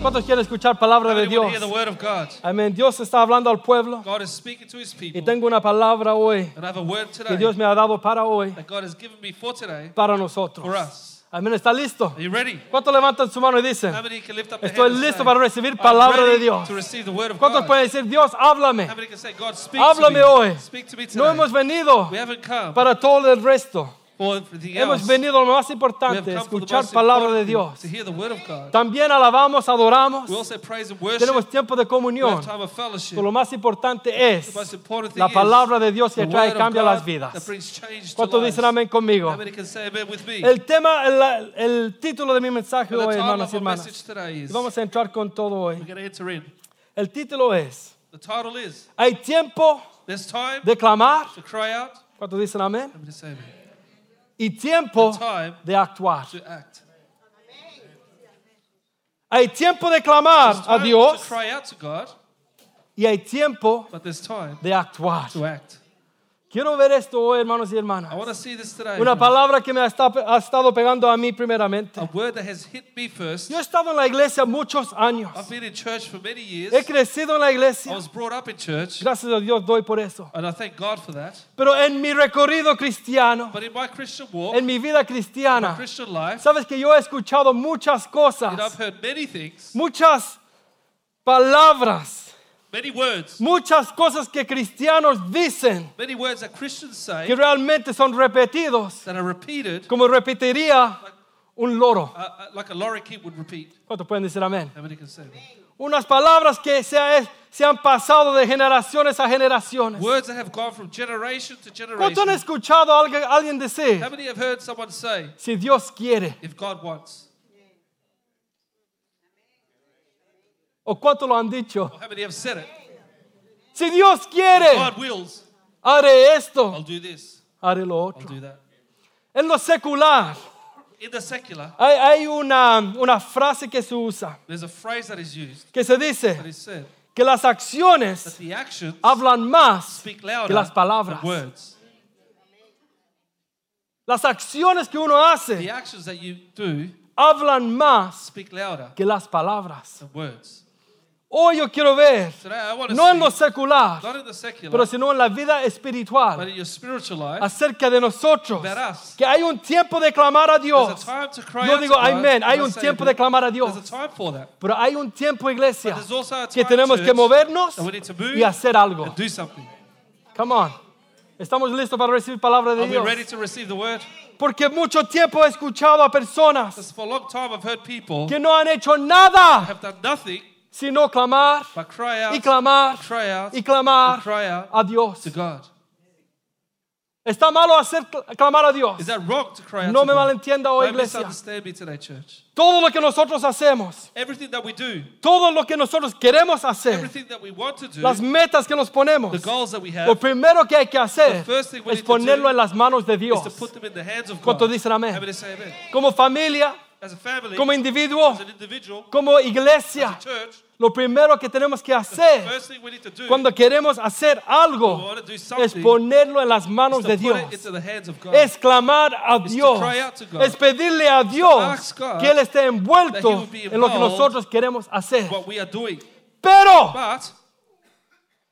¿Cuántos quieren escuchar palabra de Dios? Amén. Dios está hablando al pueblo God is speaking to his y tengo una palabra hoy And I have a word que Dios me ha dado para hoy, that God has given me for today para nosotros. Amén. ¿Está listo? ¿Cuántos levantan su mano y dicen, estoy listo para recibir "I'm palabra de Dios? to receive the word of ¿Cuántos pueden decir, Dios, háblame? Háblame to me. hoy. No hemos venido para todo el resto. For Hemos venido a lo más importante, escuchar palabra de Dios. thing, to hear the word of God. También alabamos, adoramos, We also praise and worship. tenemos tiempo de we comunión. have time of fellowship. Pero lo más importante the es most important thing la palabra de Dios que trae cambia God las vidas. ¿Cuántos dicen amén conmigo? How many can say amen with me? El tema, el, el título de mi mensaje hoy, hermanos y hermanas, today is, vamos a entrar con todo hoy. El título es, The title is, hay tiempo time de clamar, to cry out. ¿cuántos dicen amén? Let me just say amen. Y tiempo de actuar. Hay tiempo de clamar a Dios y hay tiempo de actuar. Quiero ver esto hoy, hermanos y I hermanas. want to see this today. Una palabra que me ha esta- ha estado pegando a mí primeramente. A word that has hit me first. Yo he estado en la iglesia muchos años. I've been in church for many years. He crecido en la I iglesia. was brought up in church, Gracias a Dios doy por eso. and I thank God for that. Pero en mi recorrido cristiano, But in my Christian walk, en mi vida my cristiana, Christian life, sabes que yo he escuchado muchas know, I've cosas, heard many things, muchas palabras, many words, muchas cosas que cristianos dicen many words that Christians say que realmente son repetidos, that are repeated, como repetiría un loro. uh, uh, like a would repeat. ¿Cuántos pueden decir amén? How many can say that? Unas palabras que se, ha- se han pasado de generaciones a generaciones. Words that have gone from generation to ¿Cuántos han generation. escuchado a alguien, alguien decir, How many have heard someone say, si Dios quiere? if God wants? ¿O cuántos lo han dicho? Or how many have said it? Si Dios quiere, God wills, haré esto, I'll do this, haré lo I'll otro. do that. En lo secular, In the secular, hay, hay una, una frase que se usa, there's a phrase that is used que se that dice is said que las that acciones the actions hablan más speak que louder las palabras. than words. Las acciones que uno hace actions that you do hablan más speak louder que las palabras. than words. Hoy yo quiero ver, no en lo secular, not in the secular, pero sino en la vida but espiritual, in your spiritual life, acerca de nosotros, que hay un tiempo de clamar a Dios. Yo digo, amén, hay un tiempo de clamar a Dios. Pero hay un tiempo, iglesia, que tenemos que movernos y hacer algo. and do something. Come on. Estamos listos para recibir palabra de Dios. ready to receive the word? Porque mucho tiempo he escuchado a personas Because for a long time I've heard people que no han hecho nada have done nothing sino clamar but cry out, y clamar out, y clamar a Dios. Está malo hacer cl- clamar a Dios. Is that wrong to cry out No me malentienda hoy, Don't iglesia. Todo lo que nosotros hacemos, Everything that we do, todo lo que nosotros queremos hacer, everything that we want to do, las metas que nos ponemos, the goals that we lo primero que hay que hacer es ponerlo en las manos de Dios. ¿Cuántos dicen amén? Como familia, como individuo, como iglesia, lo primero que tenemos que hacer cuando queremos hacer algo es ponerlo en las manos de Dios. Es clamar a Dios. Es pedirle a Dios que Él esté envuelto en lo que nosotros queremos hacer. Pero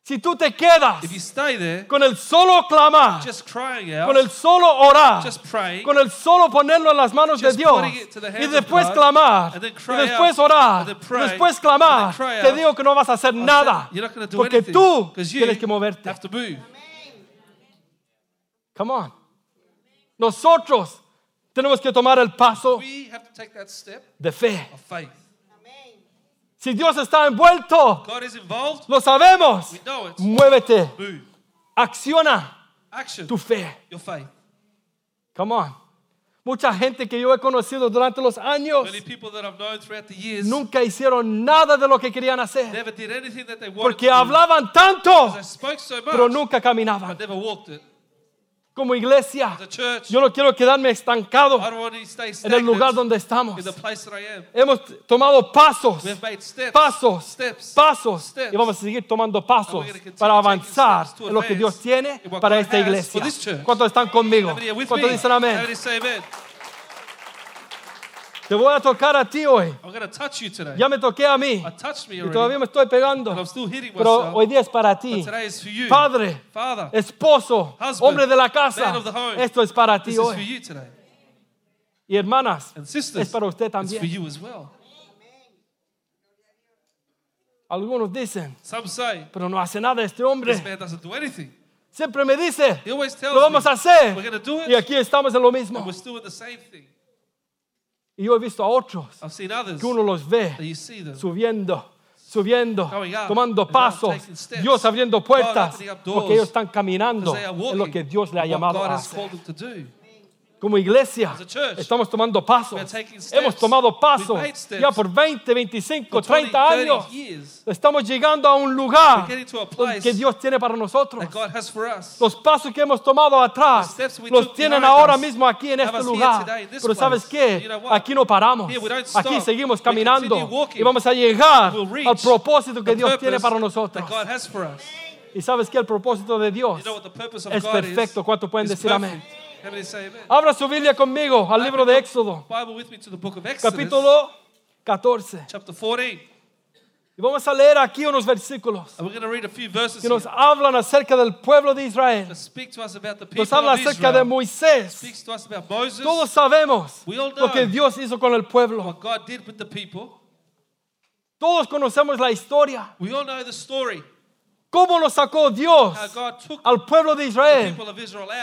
si tú te quedas if you stay there, con el solo clamar, just crying con el solo orar, just praying, con el solo ponerlo en las manos de Just Dios putting it to the hands y of después God, clamar and then y cry después orar and then y pray, después clamar, and then cry te out, digo que no vas a hacer nada you're not to do porque anything tú you tienes que moverte. have to move. Come on. Nosotros tenemos que tomar el paso We have to take that step de fe. of faith. Si Dios está envuelto, God is involved. lo sabemos. We know it. Muévete, Move. acciona Action. tu fe. Your faith. Come on. Mucha gente que yo he conocido durante los años Many people that I've known throughout the years nunca hicieron nada de lo que querían hacer never did anything that they wanted porque to do. hablaban tanto, They spoke so much, pero nunca caminaban. but never walked it. Como iglesia, yo no quiero quedarme estancado en el lugar donde estamos. Hemos tomado pasos, pasos, pasos y vamos a seguir tomando pasos para avanzar en lo que Dios tiene para esta iglesia. ¿Cuántos están conmigo? ¿Cuántos dicen amén? Te voy a tocar a ti hoy. I'm to touch you today. Ya me toqué a mí I touched me y already. todavía me estoy pegando. and I'm still hitting Pero myself. hoy día es para but ti. today is for you. Padre, Father, esposo, Husband, hombre de la man casa. of the home. Esto es para ti this is for hoy. you today. Y hermanas, And sisters, es para usted it's for también. you as well. Algunos dicen, Some say, pero no hace nada este this hombre. man doesn't do anything. Siempre me dice, He always tells lo vamos me, a hacer. we're going to do it, Y aquí estamos en lo mismo. we're still in the same thing. Y yo he visto a otros I've seen others que uno los ve subiendo, subiendo, tomando pasos. Dios abriendo puertas, porque ellos están caminando en lo que Dios le ha llamado a hacer. Como iglesia, estamos tomando pasos. Hemos tomado pasos ya por 20, 25, For 20, 30 30 años. Estamos llegando a un lugar que Dios tiene para nosotros. Los pasos que hemos tomado atrás los tienen ahora mismo aquí en este lugar. Pero ¿sabes qué? Aquí no paramos. Aquí seguimos caminando y vamos a llegar al propósito que Dios tiene para nosotros. Y sabes que el propósito de Dios es perfecto. ¿Cuánto pueden decir amén? Abra su Biblia conmigo al libro de Éxodo, capítulo 14. chapter 14. Y vamos a leer aquí unos versículos And we're going to read a few verses que nos hablan acerca del pueblo de Israel. Nos habla acerca de. Moisés. Todos sabemos lo que. Dios hizo con el pueblo. Todos conocemos la historia. Cómo lo sacó Dios took al pueblo de Israel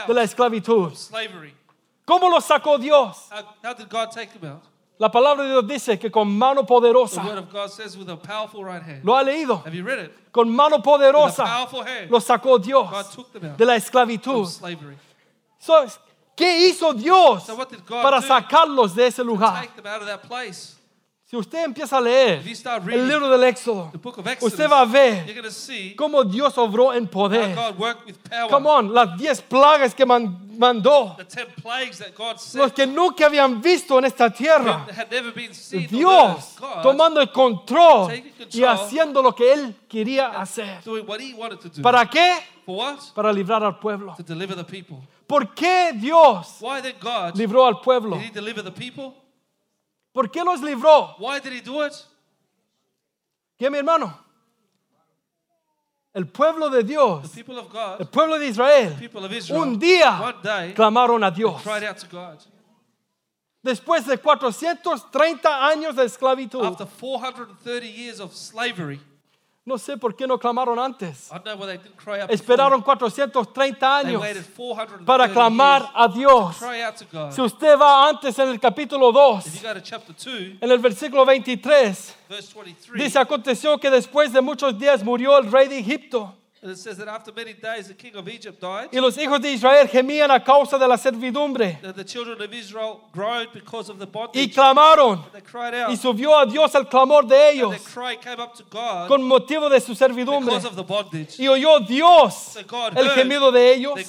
de la esclavitud. ¿Cómo lo sacó Dios? How, did God take them out? La palabra de Dios dice que con mano poderosa. right hand. ¿Lo ha leído? Have you read it? Con mano poderosa lo sacó Dios de la esclavitud. So, ¿Qué hizo Dios para sacarlos de ese lugar? Si usted empieza a leer el libro del Éxodo, usted va a ver cómo Dios obró en poder. Come on, las diez plagas que man- mandó, los que nunca habían visto en esta tierra. Dios tomando el control y haciendo lo que Él quería hacer. ¿Para qué? Para librar al pueblo. ¿Por qué Dios libró al pueblo? did He deliver the people? ¿Por qué los libró? Why did He do it? ¿Qué, mi hermano? El pueblo de The Dios, people of God, el pueblo de Israel, people of Israel, un día one day clamaron a Dios. cried out to God. Después de 430 años de esclavitud, After 430 years of slavery, no sé por qué no clamaron antes. Esperaron 430 before. They años waited 430 para clamar a Dios. Si usted va antes en el capítulo 2, If you go to chapter 2, en el versículo 23, verse 23, dice, aconteció que después de muchos días murió el rey de Egipto and it says that after many days the king of Egypt died, y los hijos de Israel gemían a causa de la servidumbre that the children of Israel groaned because of the y clamaron They cried out, y subió a Dios el clamor de and ellos their cry came up to God con motivo de su servidumbre. because of the bondage. Y oyó Dios el gemido de ellos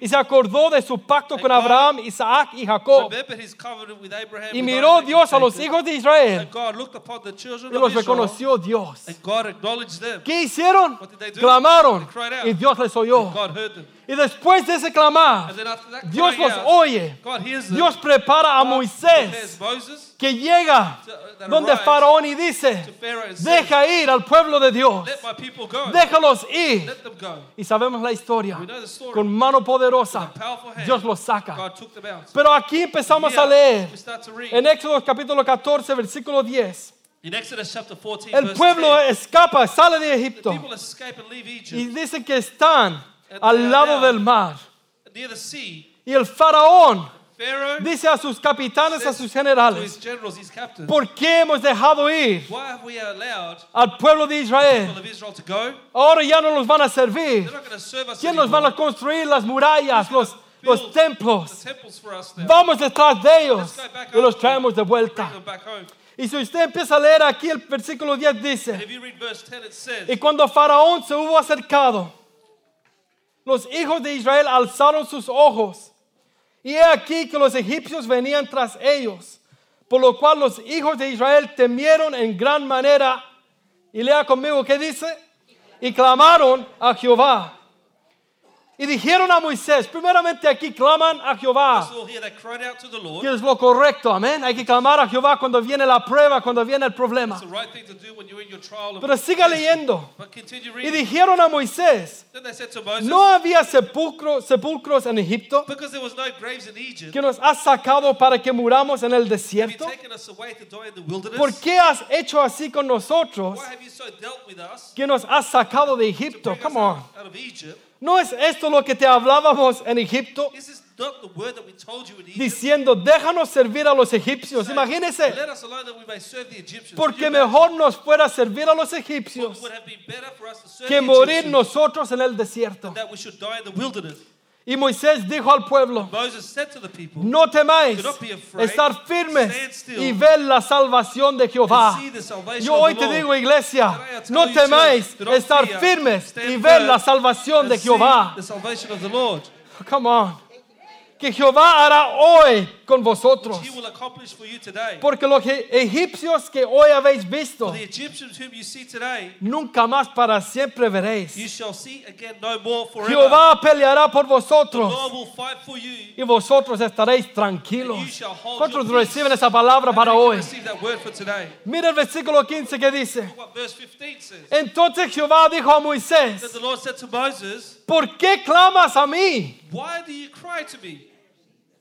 y se acordó de su pacto con Abraham, Isaac y Jacob. remembered his covenant with Abraham, Y miró Dios a los hijos de Israel and God looked upon the children y los reconoció Dios. and God acknowledged them. ¿Qué hicieron? What did they do? Clamaron y Dios les oyó. Y después de ese clamar, Dios los oye. Dios prepara a Moisés que llega that donde Faraón y dice, deja ir al pueblo de Dios, déjalos ir. Y sabemos la historia. Con mano poderosa, Dios los saca. Pero aquí empezamos a leer en Éxodo capítulo 14, versículo 10. In Exodus chapter 14, El pueblo 10, escapa, sale de the Egipto y dicen que están al lado del mar. Y el faraón Pharaoh dice a sus capitanes, a sus generales, his generals, his captains, ¿por qué hemos dejado ir Why have we allowed al pueblo de Israel? people of Israel to go? Ahora ya no nos van a servir. ¿Quién nos van a construir las murallas, los, los templos? Vamos detrás de ellos y los traemos de vuelta. Y si usted empieza a leer aquí el versículo 10 And dice, if you read verse 10, it says, y cuando Faraón se hubo acercado, los hijos de Israel alzaron sus ojos. Y he aquí que los egipcios venían tras ellos, por lo cual los hijos de Israel temieron en gran manera. Y lea conmigo qué dice. Y clamaron a Jehová. Y dijeron a Moisés, primeramente aquí claman a Jehová. Que es lo correcto, amén. Hay que clamar a Jehová cuando viene la prueba, cuando viene el problema. It's the right thing to do when you're in your trial. of Pero siga leyendo. But continue Y dijeron a Moisés, ¿no había sepulcro- sepulcros en Egipto que nos has sacado para que muramos en el desierto? ¿Por qué has hecho así con nosotros que nos has sacado de to Egipto? Come on. ¿No es esto lo que te hablábamos en Egipto? Diciendo, déjanos servir a los egipcios. Imagínense, porque mejor nos fuera servir a los egipcios que morir nosotros en el desierto. Y Moisés dijo al pueblo, Moses said to the people, no temáis, estar firmes y ver la salvación de Jehová. Yo hoy te digo, iglesia, no temáis, estar firmes y ver la salvación de Jehová. The salvation of the Lord, Come on. Que Jehová hará hoy con vosotros. which He will accomplish for you today. Porque los e- egipcios que hoy habéis visto, For the Egyptians whom you see today, nunca más para siempre you veréis. shall see again no more forever. Jehová peleará por vosotros Lord will fight for you. y vosotros estaréis tranquilos. ¿Cuántos reciben esa palabra para hoy? Mira el versículo 15 que dice. What verse 15 says. Entonces Jehová dijo a Moisés, the Lord said to Moses, ¿por qué clamas a mí?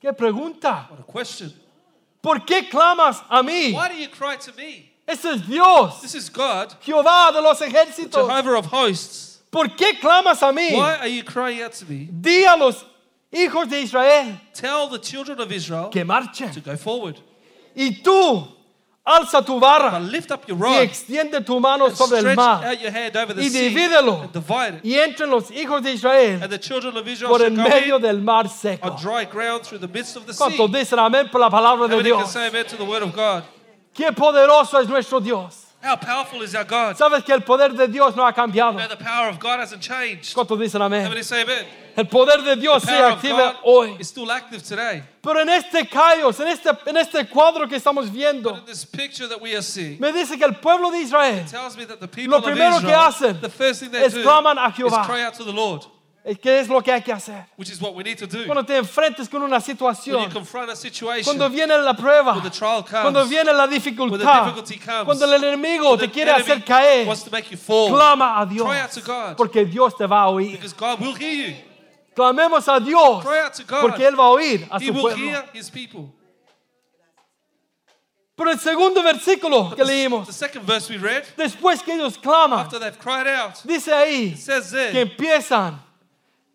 ¿Qué pregunta? What a question. ¿Por qué clamas a mí? Why do you cry to me? Ese es Dios, This is God, Jehová de los ejércitos. Jehovah of hosts. ¿Por qué clamas a mí? Why are you crying out to me? Di a los hijos de Israel Tell the children of Israel que marchen. to go forward. Y tú, alza tu barra lift up your y rod extiende tu mano and sobre el stretch mar out your hand over the y sea divídelo and divide it. y entren los hijos de Israel And the children of Israel por shall go medio in del mar seco. on dry ground through the midst of the sea. ¿Cuántos dicen amén por la palabra How de many can Dios? say amen to the word of God? Qué poderoso es nuestro Dios. How powerful is our God? Sabes que el poder de Dios no ha cambiado. The power of God hasn't changed. ¿Cuántos dicen amén? many say amen? El poder de Dios activa God hoy. is still active today. Pero en este caos, en este, en este cuadro que estamos But viendo, in this picture that we are seeing, me dice que el pueblo de Israel, it tells me that the people lo of primero que Israel, hacen the first thing they es claman a Jehová. ¿Qué es lo que hay que hacer? which is what we need to do. Cuando te enfrentes con una situación, cuando viene la prueba, when the trial comes, cuando viene la dificultad, comes, cuando el enemigo te quiere hacer caer, wants to make you fall, clama a Dios, porque Dios te va a oír. because God will hear you. Clamemos a Dios, Cry out to God. porque Él va a oír a He su will pueblo. hear His people. Pero el segundo versículo que leímos, read, después que ellos claman, after they've cried out, dice ahí que empiezan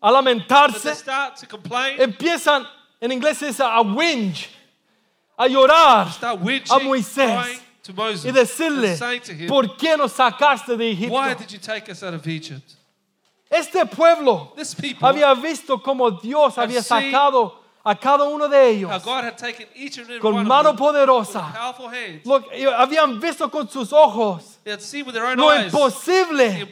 a lamentarse, they start to complain, empiezan, en inglés dice a whinge, a llorar a Moisés y decirle, ¿por qué nos sacaste de Egipto? Why did you take us out of Egypt? Este pueblo había visto cómo Dios había sacado a cada uno de ellos con mano poderosa. Lo habían visto con sus ojos lo imposible.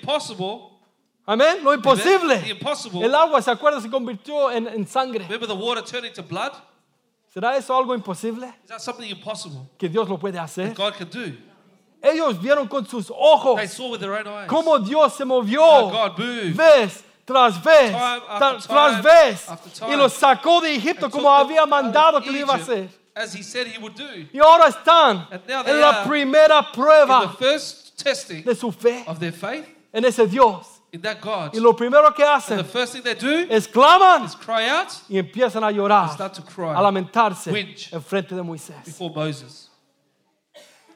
Amén, lo The imposible. impossible. El agua, ¿se acuerda? Se convirtió en, en sangre. Remember the water turning to blood? ¿Será eso algo imposible? Is that something impossible Que Dios lo puede hacer. God can do? Ellos vieron con sus ojos They saw with their own eyes cómo Dios se how movió God moved. vez tras vez, Time after tra- time tras vez, after y los sacó de Egipto and como took them había out of mandado que lo iba a Egypt hacer. As he said he would do. Y ahora están And now they en la are primera In the prueba first testing de su fe of their faith en ese Dios. In that God. Y lo primero que hacen the first thing they do es claman is cry out y empiezan a llorar, start to a cry lamentarse Whinge. en frente de Moisés. before Moses.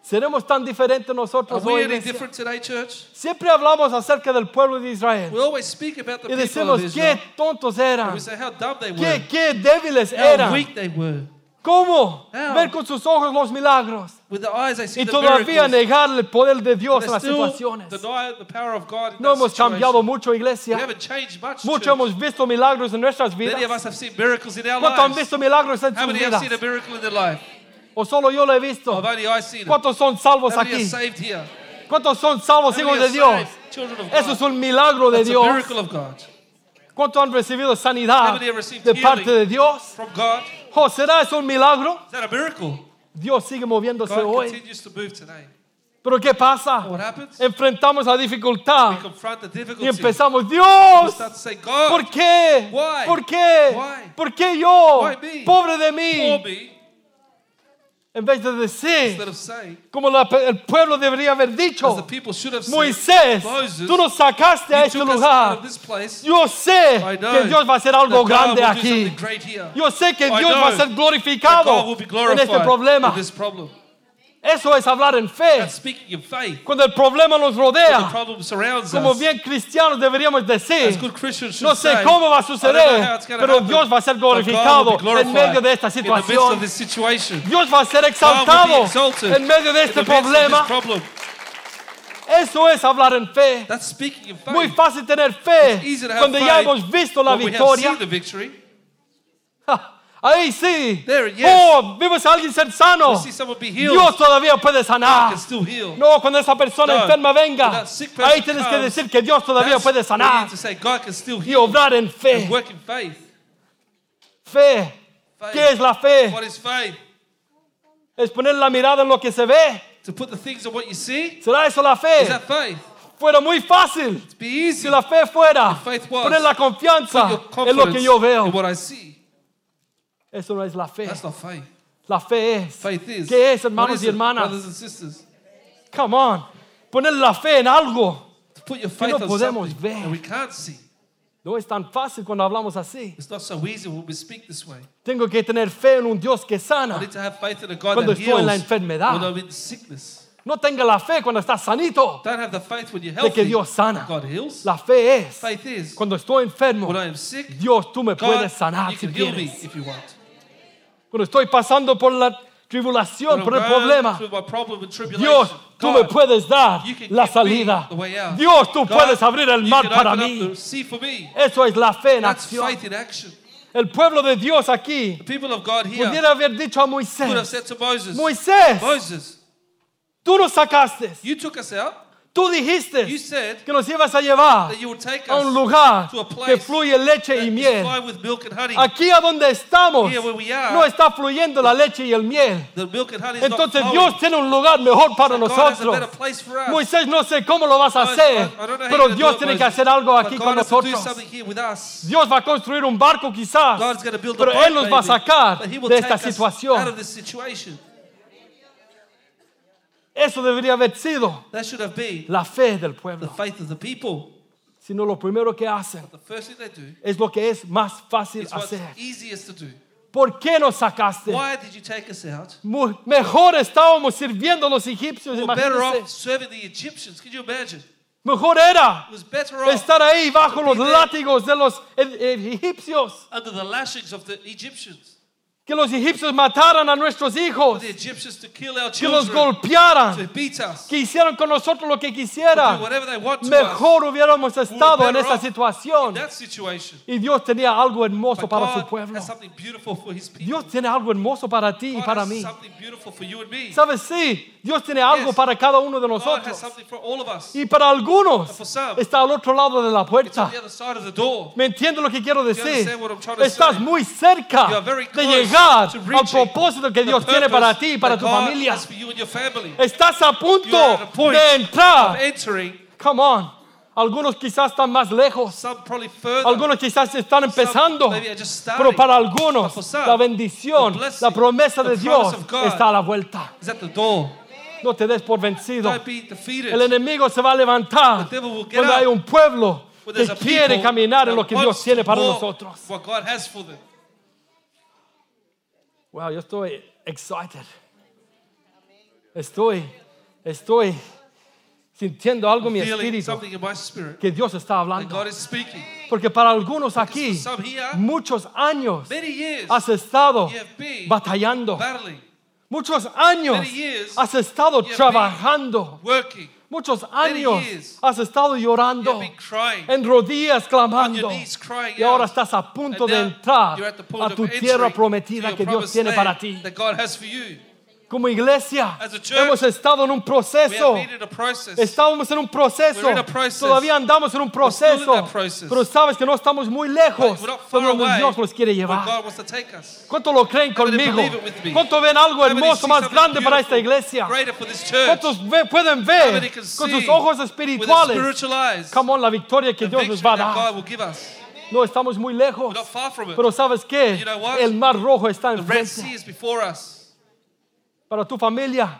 ¿Seremos tan diferentes Are nosotros we hoy? any iglesia? different today, church? Siempre hablamos acerca del pueblo de Israel We always speak about the y people decimos of Israel. qué tontos And eran, we say how dumb they were, qué, qué débiles how eran. weak they were. ¿Cómo How? ver con sus ojos los milagros With the eyes they see y the todavía miracles. negar el poder de Dios en las situaciones? deny the power of God in No that hemos situation. cambiado mucho, We iglesia. haven't changed much. Mucho church. hemos visto milagros en nuestras Many of vidas. us have seen miracles in our ¿Cuántos han visto milagros en How sus many have vidas? seen a miracle in their life? ¿O solo yo lo he visto? Have only I seen it? ¿Cuántos son salvos How many aquí? are saved here? ¿Cuántos son salvos hijos de Dios? Eso es un milagro de That's Dios. ¿Cuántos han recibido sanidad de parte de Dios? From God. Oh, ¿Será eso un milagro? Is that a miracle? Dios sigue moviéndose God hoy. continues to move today. Pero ¿qué pasa? What happens? Enfrentamos la We dificultad confront the y difficulty. empezamos, We Dios, start to say, God, ¿por qué? Why? ¿Por qué? Why? ¿Por qué yo? Why me? Pobre de mí. me, En vez de decir, saying, como la- el pueblo debería haber dicho, said, Moisés, tú nos sacaste a este lugar. place. Yo sé que Dios va a hacer algo grande aquí. Yo sé que I Dios va a ser glorificado en este problema. Eso es hablar en fe. That's speaking in faith. Cuando el problema nos The rodea, problem como bien cristianos deberíamos decir, good Christians should no sé say, cómo va a suceder, pero happen, Dios va a ser glorificado en medio de esta In the midst situación. of this situation. Dios va a ser exaltado en medio de este problema. problem. Eso es hablar en fe. That's in faith. Muy fácil tener fe cuando ya hemos visto la when we have victoria. Ahí sí. There, yes. Oh, vimos a alguien ser sano. Dios todavía puede sanar. can still heal. No, cuando esa persona enferma venga, person ahí tienes que decir que Dios todavía puede sanar say y obrar en fe. faith. Fe. Faith. ¿Qué es la fe? What is faith? Es poner la mirada en lo que se ve. To put the things what you see? ¿Será eso la fe? Is that faith? Fuera muy fácil. Si la fe fuera poner la confianza en lo que yo veo. Eso no es la fe. That's not faith. La fe es. Faith is. ¿Qué es, hermanos y hermanas? brothers and sisters? Come on. Poner la fe en algo. To put your Que faith no on podemos ver. we can't see. No es tan fácil cuando hablamos así. It's not so easy when we speak this way. Tengo que tener fe en un Dios que I sana. need to have faith in a God Cuando that estoy en la enfermedad. when I'm in sickness. No tenga la fe cuando estás sanito. Don't have the faith when you're De healthy. que Dios sana. God heals. La fe es. Faith is Cuando estoy enfermo, when I am sick, Dios, tú me God, puedes sanar you si can heal me if you want. Cuando estoy pasando por la tribulación, por el problema, Dios, tú me puedes dar la salida. Dios, tú puedes abrir el mar para mí. Eso es la fe en That's acción. faith in action. El pueblo de Dios aquí pudiera haber dicho a Moisés, Moisés, Moses, tú nos sacaste, you tú You dijiste said que nos ibas a llevar that you would take a un us lugar to a que place fluye leche that y is miel. flowing with milk and honey. Aquí a donde estamos Here where we are, no está fluyendo la leche y el miel. The milk and honey is not Entonces flowing. Dios tiene un lugar mejor para God has a nosotros. better place for us. Moisés, no sé cómo lo vas a hacer, I- I don't know how pero you're gonna Dios it, tiene que Moses. hacer algo But aquí God con has to do nosotros. something here with us. Dios va a construir un barco quizás, God's going to build a pero boat, Él nos va a maybe, sacar but he will de take esta us out situación. of this situation. Eso debería haber sido That should have been la fe del the pueblo. faith of the people. Sino lo primero que hacen The first thing they do es lo que es más fácil is what's hacer. easiest to do. ¿Por qué nos sacaste? Why did you take us out? Mu- Mejor estábamos sirviendo a los egipcios, We're better imagínense. off serving the Egyptians. Can you imagine? Mejor era It was better off estar ahí bajo los látigos de los e- e- egipcios. under the lashings of the Egyptians. Que los egipcios mataran a nuestros hijos. Que los golpearan. Que hicieran con nosotros lo que quisieran. Mejor hubiéramos estado en esa situación. Y Dios tenía algo hermoso para su pueblo. Dios tiene algo hermoso para ti y para mí. ¿Sabes? Sí, Dios tiene algo para cada uno de nosotros. Y para algunos está al otro lado de la puerta. ¿Me entiendes lo que quiero decir? Estás muy cerca de close llegar al propósito que Dios tiene para ti y para tu God familia. Estás a punto de entrar. Come on. Algunos quizás están más lejos. Algunos quizás están empezando. Pero para algunos, But for some, la bendición, la promesa de Dios está a la vuelta. No te des por vencido. El enemigo se va a levantar cuando hay un pueblo que quiere caminar en lo que Dios tiene para nosotros. What God has for them. Wow, yo estoy excited. Estoy, estoy sintiendo algo en mi espíritu que Dios está hablando. Porque para algunos aquí, muchos años has estado batallando. Muchos años has estado trabajando. Muchos años has estado llorando. En rodillas clamando. Y ahora estás a punto de entrar a tu tierra prometida que Dios tiene para ti. Como iglesia church, hemos estado en un proceso. Estábamos en un proceso. Todavía andamos en un proceso. Pero sabes que no estamos muy lejos de donde Dios los quiere llevar. God wants to take us. ¿Cuántos lo creen conmigo? ¿Cuántos ven algo hermoso más grande para esta iglesia? ¿Cuántos pueden ver con sus ojos espirituales? Come on, la victoria que Dios nos va a dar. No estamos muy lejos. Pero ¿sabes qué? El mar rojo está enfrente. Para tu familia,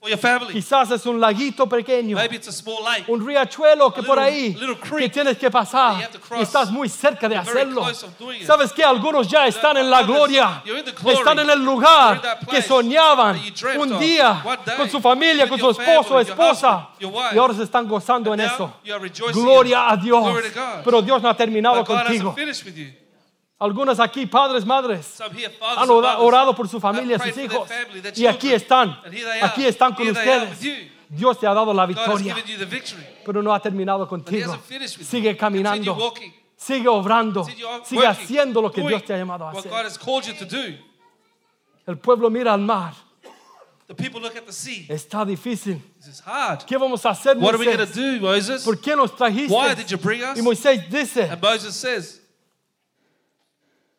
For your family. quizás es un laguito pequeño. Maybe it's a small lake. un riachuelo que A por little- ahí little que creek tienes que pasar that you have to cross. y estás muy cerca de You're very hacerlo. close of doing it. ¿Sabes qué? Algunos ya están en la others, gloria, you're in the glory. están en el You're lugar in that que soñaban that you dreamt un of. día One day, con su familia, with con su your esposo, family, your esposa husband, your wife. y ahora se están gozando en Now eso. you are rejoicing Gloria a. Dios. Glory to God. Pero Dios no ha terminado But God contigo. hasn't finished with you. Algunos aquí, padres, madres, han orado por su familia, sus hijos. Y aquí están, aquí están con ustedes. Dios te ha dado la victoria, pero no ha terminado contigo. Sigue caminando. Sigue obrando, sigue haciendo lo que Dios te ha llamado a hacer. El pueblo mira al mar, The people look at the sea. está difícil. ¿Qué vamos a hacer, What are we going to Moisés? do, Moses? ¿Por qué nos trajiste? Why did you bring us? Y Moisés dice, And Moses says,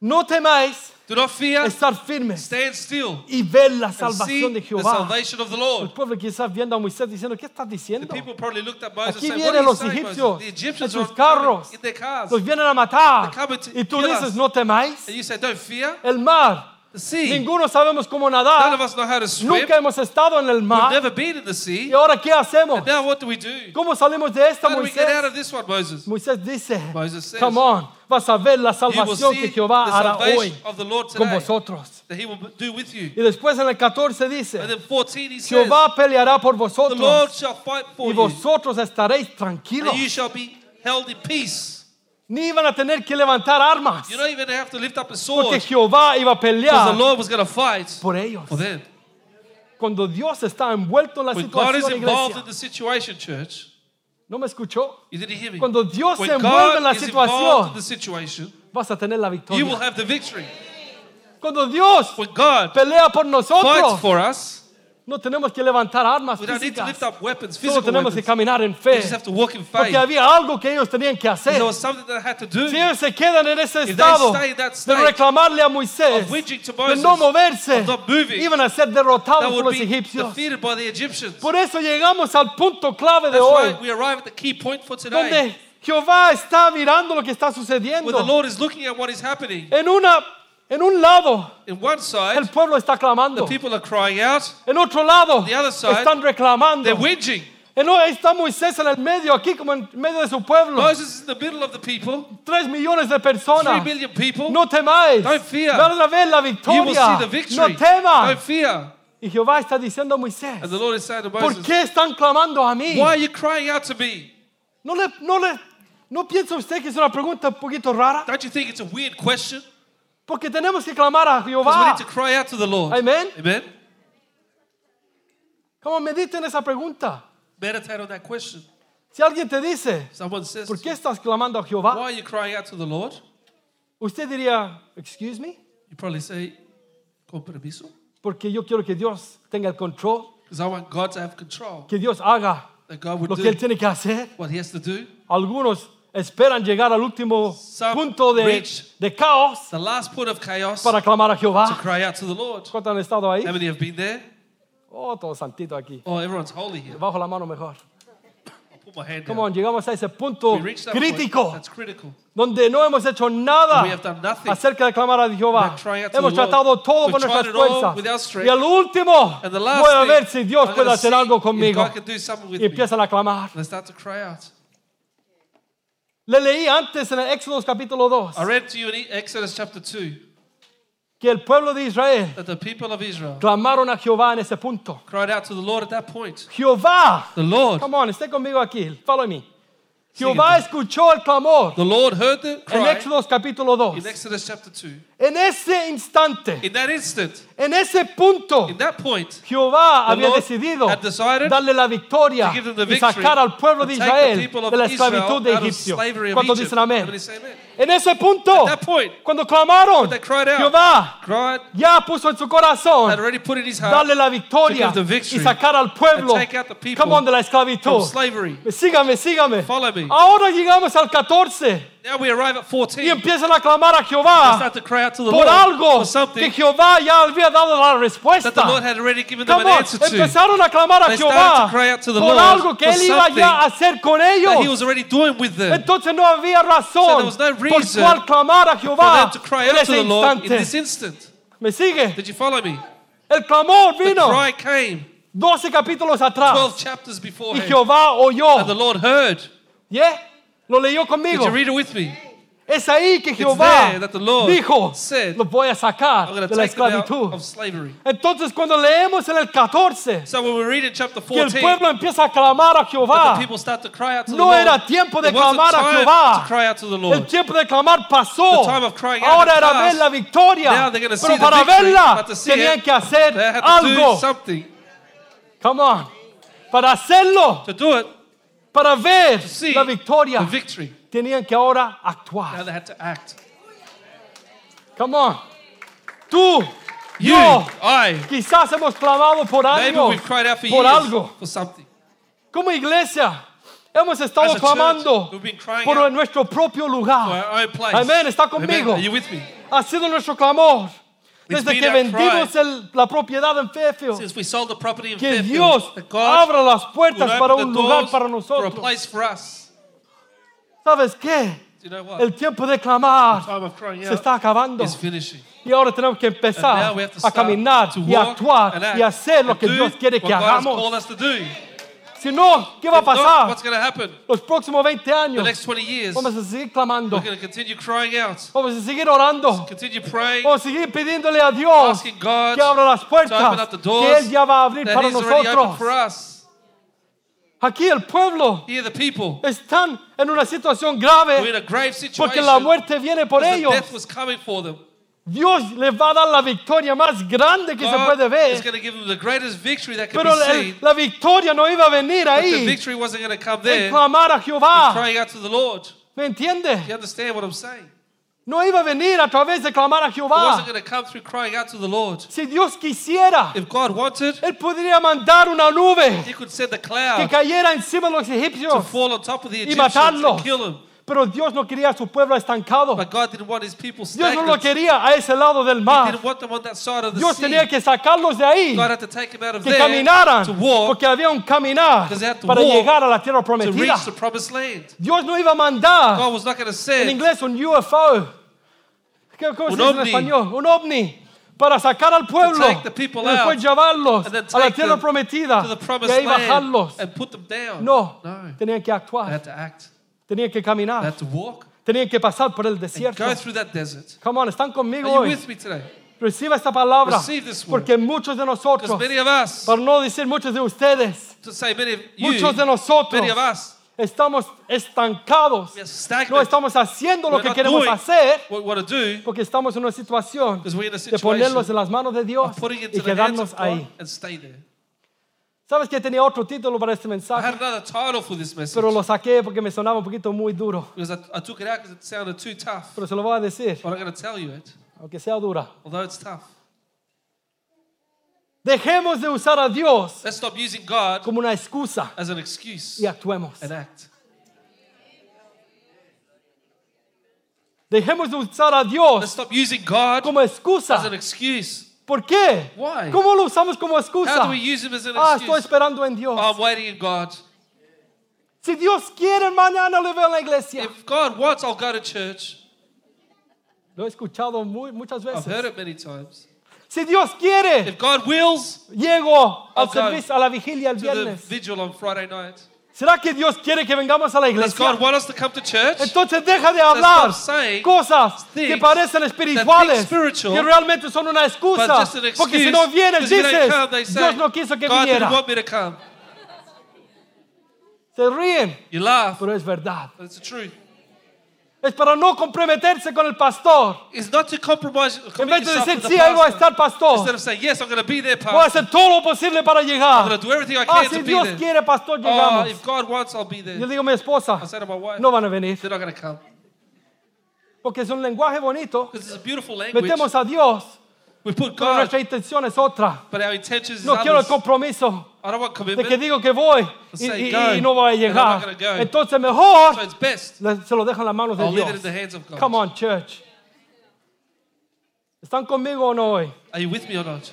no temáis Do not fear, estar firmes stand still, y ver la salvación de the Jehová. salvation of the El Lord. pueblo quizás viendo a Moisés diciendo, ¿qué estás The diciendo? people probably looked at Moses Aquí and vienen los egipcios? The Egyptians en sus carros. in their cars. Los vienen a matar. Y tú dices, us. no temáis. And you say, Don't fear. El mar, The sea. ninguno sabemos cómo None of nadar. us know how to swim. Nunca hemos estado en el We've mar. never been in the sea. ¿Y ahora qué hacemos? Now what do we do? ¿Cómo salimos de esta, How do we get out Moisés? of this one, Moses? Moisés dice, Moses says, come on, vas a ver la salvación que Jehová hará hoy con vosotros. that He will do with you. Y después en el 14 And dice, then 14 he says, Jehová peleará por The Lord vosotros shall fight y for you, vosotros estaréis tranquilos. and you shall be held in peace. Ni iban a tener que levantar armas, You don't even have to lift up a porque sword Jehová iba a because the pelear Lord was fight por ellos. for them. Cuando Dios está envuelto en la When God is situación, involved iglesia, in the situation, church, ¿no me escuchó? you didn't hear me. Cuando Dios When se envuelve en la God is involved situación, in the situation, vas a tener la you will victoria. have the victory. Cuando Dios When God pelea por fights nosotros, for us, no tenemos que levantar armas we don't need to físicas. lift up weapons, Solo physical tenemos que weapons. caminar en We fe. just have to walk in Porque faith. había algo que ellos tenían que hacer. There was something that I had to do. Si ellos se quedan en ese they estado stay in that de state reclamarle a Moisés, of whinging to de Moses, no moverse, of not moving, iban a ser that derrotados por would los be egipcios. defeated by the Egyptians. Por eso llegamos al punto clave de That's hoy, we arrive at the key point for today. donde Jehová está mirando lo que está Where the sucediendo. Lord is looking at what is happening. En, una, en un lado, In one side, el pueblo está the clamando. people are crying out, En otro lado, the other side, están reclamando. they're whinging. En o- está Moisés en el medio, aquí como en medio de su pueblo. Moses is in the middle of the people, Tres millones de three personas. million people. No temáis. Don't fear. Van a ver la You will victoria. see the victory. No temas. Don't fear. Y Jehová está diciendo a Moisés, And the Lord is saying to ¿por Moses, qué están clamando a mí? Why are you crying out to me? ¿No, le, no, le, ¿No piensa usted que es una pregunta un poquito rara? Don't you think it's a weird question? Porque tenemos que clamar a Because we Jehová. need to cry out to the Lord. Amen. Amen. Como mediten esa pregunta. Meditate on that question. Si alguien te dice, Someone says, ¿por to qué you, estás clamando a Why Jehová? are you crying out to the Lord? Usted diría, excuse me, You probably say, Con permiso. porque yo quiero que Dios tenga el control, Because I want God to have control. que Dios haga That God would lo que do Él tiene que hacer. what He has to do. Algunos esperan llegar al último Some punto de, de caos The last point of chaos para clamar a to Jehová. cry out to the Lord. ¿Cuántos han estado ahí? How many have been there? Oh, todo santito aquí. Oh, everyone's holy here. Bajo la mano mejor. I'll put my hand Come on, llegamos a ese punto crítico donde no hemos hecho nada acerca de clamar a Jehová. To Hemos tratado todo We've con nuestras fuerzas. Y al último, voy a ver si Dios I'm puede hacer algo conmigo. Y empiezan a clamar. And I start to cry out. Le leí antes en el Éxodo capítulo 2 I read to you in Exodus chapter 2 que el pueblo de Israel that the people of Israel clamaron a Jehová en ese punto. cried out to the Lord at that point. Jehová, The Lord, come on, esté conmigo aquí, follow me. Jehová escuchó el clamor the Lord heard the en cry Éxodo capítulo 2. in Exodus chapter 2. En ese instante, In that instant, en ese punto, in that point, Jehová The había Lord decidido had decided darle la victoria to give them the y victory sacar al pueblo de Israel de la esclavitud de of ¿Cuántos dicen amén? En ese punto, At that point, cuando clamaron, they cried out, Jehová cried, ya puso en su had corazón already put in his heart darle la victoria to give the victory y sacar al pueblo, and take out the people come on, de la from esclavitud. slavery. Sígame, sígame. Follow me. Ahora llegamos al 14 Now we arrive at 14. y empiezan a clamar a They Jehová start to cry out to the por Lord algo for something que Jehová ya había dado la respuesta. that the Lord had already given them Come on, answer to. empezaron a clamar a They Jehová started to cry out to the por Lord algo que for él iba ya a hacer con That he ellos. was already doing with them. Entonces no había So razón there was no por cual clamar a For Jehová them to cry en out to ese the Lord in instante. this instant. ¿Me sigue? Did you follow me? El clamor The vino cry came 12 capítulos atrás 12 chapters y beforehand. Jehová oyó. And the Lord heard. ¿Yeah? Lo leyó Did conmigo. you read it with me? Es ahí que Jehová dijo, said, los voy a sacar de la esclavitud. Entonces cuando leemos en el 14 So when we read in chapter que el 14, pueblo empieza a clamar a Jehová, the people start to cry out to the no era tiempo de clamar a Jehová. el tiempo de clamar pasó. Ahora era ver la victoria. Pero para verla tenían que hacer algo. Come on. Para hacerlo, To do it, para ver la victoria, the victory. Tenían que ahora Now actuar. they had to act. Come on. Tú, You, yo, I, quizás hemos clamado por algo. we've cried out for por years algo. for something. Como iglesia, hemos estado As a church, clamando we've been crying por out nuestro propio for lugar. Amén, está Amen. conmigo. Are you with me? Ha sido nuestro clamor. It's Desde que vendimos el- la propiedad en Fairfield. Since we sold the property in Que Fairfield, Dios abra las puertas para un lugar para nosotros. ¿Sabes qué? El tiempo de clamar se está acabando. Y ahora tenemos que empezar a caminar y walk actuar y hacer lo que Dios quiere que hagamos. Si no, ¿qué va a pasar? what's going to happen? Los próximos 20 The años next 20 years, vamos a seguir clamando, vamos a seguir orando, vamos a seguir pidiéndole a Dios asking God que abra las puertas que Él ya va a abrir para nosotros. Aquí el pueblo Here, the people, están en una situación we're grave in a grave porque situation la muerte viene por because the ellos. death was coming for them. Dios les va a dar la victoria más grande que se puede ver. is going to give them the greatest victory that can Pero be el- seen. la victoria no iba a venir But the ahí victory wasn't going to come en there. clamar a Jehová. Crying out to the Lord. ¿Me entiende? You understand what I'm saying? No iba a venir a través de clamar a It Jehová. wasn't going to come through crying out to the Lord. Si Dios quisiera, If God wanted, Él podría mandar una nube He could send the que cloud cayera encima de los to egipcios. fall on top of the y Egyptians matarlos. and kill them. Pero Dios no quería a su pueblo estancado. But God didn't want His people Dios no lo stagnant. quería a ese lado del He mar. didn't want them on that side of the Dios sea. tenía que sacarlos de ahí, God had to take them out of que there caminaran, to walk porque había un caminar Because they had to para walk llegar a la tierra to prometida. reach the promised land. Dios no iba a mandar God was not going to en send inglés un UFO. ¿Qué- ¿Cómo Un se dice en ovni. español? Un ovni. Para sacar al pueblo y después llevarlos a la tierra prometida y ahí bajarlos. and put them down. No, No. tenían que actuar, tenían que caminar, tenían que pasar por el desierto. go through that desert. Come on, están conmigo hoy. with me today? Reciba esta palabra. Receive this word. Porque muchos de nosotros, many of us, para no decir muchos de ustedes, muchos de nosotros many of us, estamos estancados. No estamos haciendo lo que queremos hacer porque estamos en una situación de ponerlos en las manos de Dios y quedarnos ahí. ¿Sabes que tenía otro título para este mensaje? Pero lo saqué porque me sonaba un poquito muy duro. Pero se lo voy a decir, aunque sea dura. Dejemos de usar a Dios Let's stop using God como una excusa as an excuse y actuemos. and act. Dejemos de usar a Let's Dios stop using God como excusa. as an excuse. ¿Por qué? Why? ¿Cómo lo usamos como How excusa? do we use Him as an Ah, estoy excuse? esperando en Dios. Oh, I'm waiting in God. Si Dios quiere, mañana le veo en la iglesia. If God wants, I'll go to church. Lo he escuchado muy- muchas I've heard it many times. Si Dios quiere, If God wills, llego al I'll go servicio, a la vigilia el to the viernes. vigil on Friday night. ¿Será que Dios quiere que vengamos a la Does iglesia? God want us to come to church? Entonces deja de hablar stop saying cosas que things parecen espirituales spiritual, que realmente son una But excusa. just an Porque si excuse. no vienes, because you don't dices, come, they say, Dios no quiso que God didn't viniera. want me to come. Se ríen, You laugh, pero es verdad. but it's the truth. Es para no comprometerse con el pastor. It's not to compromise. En vez de decir, sí, ahí voy a estar, pastor. Instead of saying, yes, I'm going to be there, Voy a pastor. hacer todo lo posible para I'm llegar. going to do everything I Ah, can si to be Dios there. quiere, pastor, Oh, llegamos. if God wants, I'll be there. Yo digo a mi esposa, I said to my wife, no van a venir. they're not going to come. Porque es un lenguaje bonito. Because it's a beautiful language. Metemos a Dios, We put pero God, nuestra intención es otra. but our intentions is No quiero el others. compromiso de que digo que voy y, y- y no voy a llegar. Entonces mejor So it's best. le- se lo dejo en las manos de I'll Dios. God. Come on, church. ¿Están conmigo o no hoy? Are you with me or not?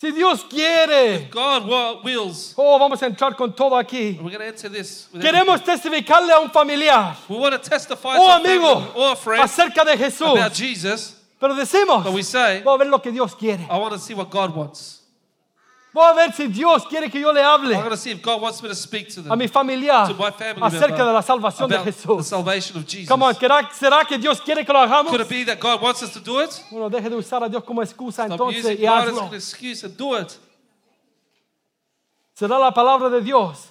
Si Dios quiere, God wa- wills. oh, vamos a entrar con todo aquí. This. Queremos testificarle a un familiar. We want to testify o amigo or friend acerca de Jesús. about Jesus. Pero decimos, But we say, voy a ver lo que Dios quiere. I want to see what God wants. Voy a ver si Dios quiere que yo le hable I'm going to see if God wants me to speak to a them mi To my family acerca member de la salvación de about the Jesús. salvation of Jesus. Come on, ¿será, será que Dios quiere que lo hagamos? Could it be that God wants us to do it? Bueno, deje de usar a Dios como excusa Stop entonces using y God as hazlo. an excuse and do it. ¿Será la palabra de Dios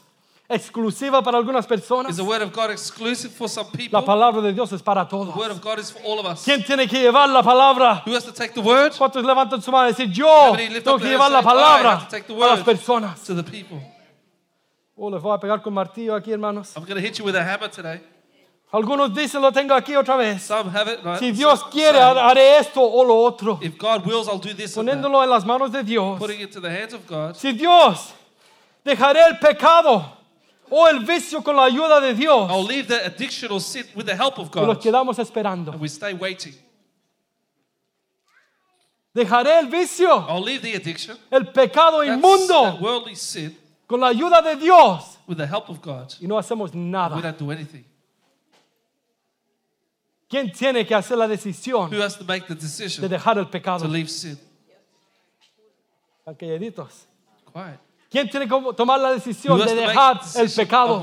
exclusiva para algunas personas? Is the word of God exclusive for some people? La palabra de Dios es para todos. The word of God is for all of us. ¿Quién tiene que llevar la palabra? Who has to take the word ¿Cuántos levantan su mano y decir, yo tengo que llevar la palabra "I have to take the a las word"? personas? to the people? Oh, les voy a pegar con martillo aquí, hermanos. I'm going to hit you with a hammer today. Algunos dicen, lo tengo aquí otra vez. Some have it. No, Si Dios some quiere, say, haré esto o lo otro. if God wills, I'll do this. Poniéndolo en las manos de Dios. Putting it to the hands of God. Si Dios dejaré el pecado o el vicio con la ayuda de Dios, I'll leave the addiction or sin with the help of y nos God. quedamos esperando. And we stay waiting. Dejaré el vicio, I'll leave the addiction. el pecado That's, inmundo that worldly sin con la ayuda de Dios with the help of God. y no hacemos We nada. don't do anything. ¿Quién tiene que hacer la decisión Who has to make the de decision dejar el to pecado? leave sin? Están calladitos. Quiet. ¿Quién tiene que tomar la decisión de dejar el pecado?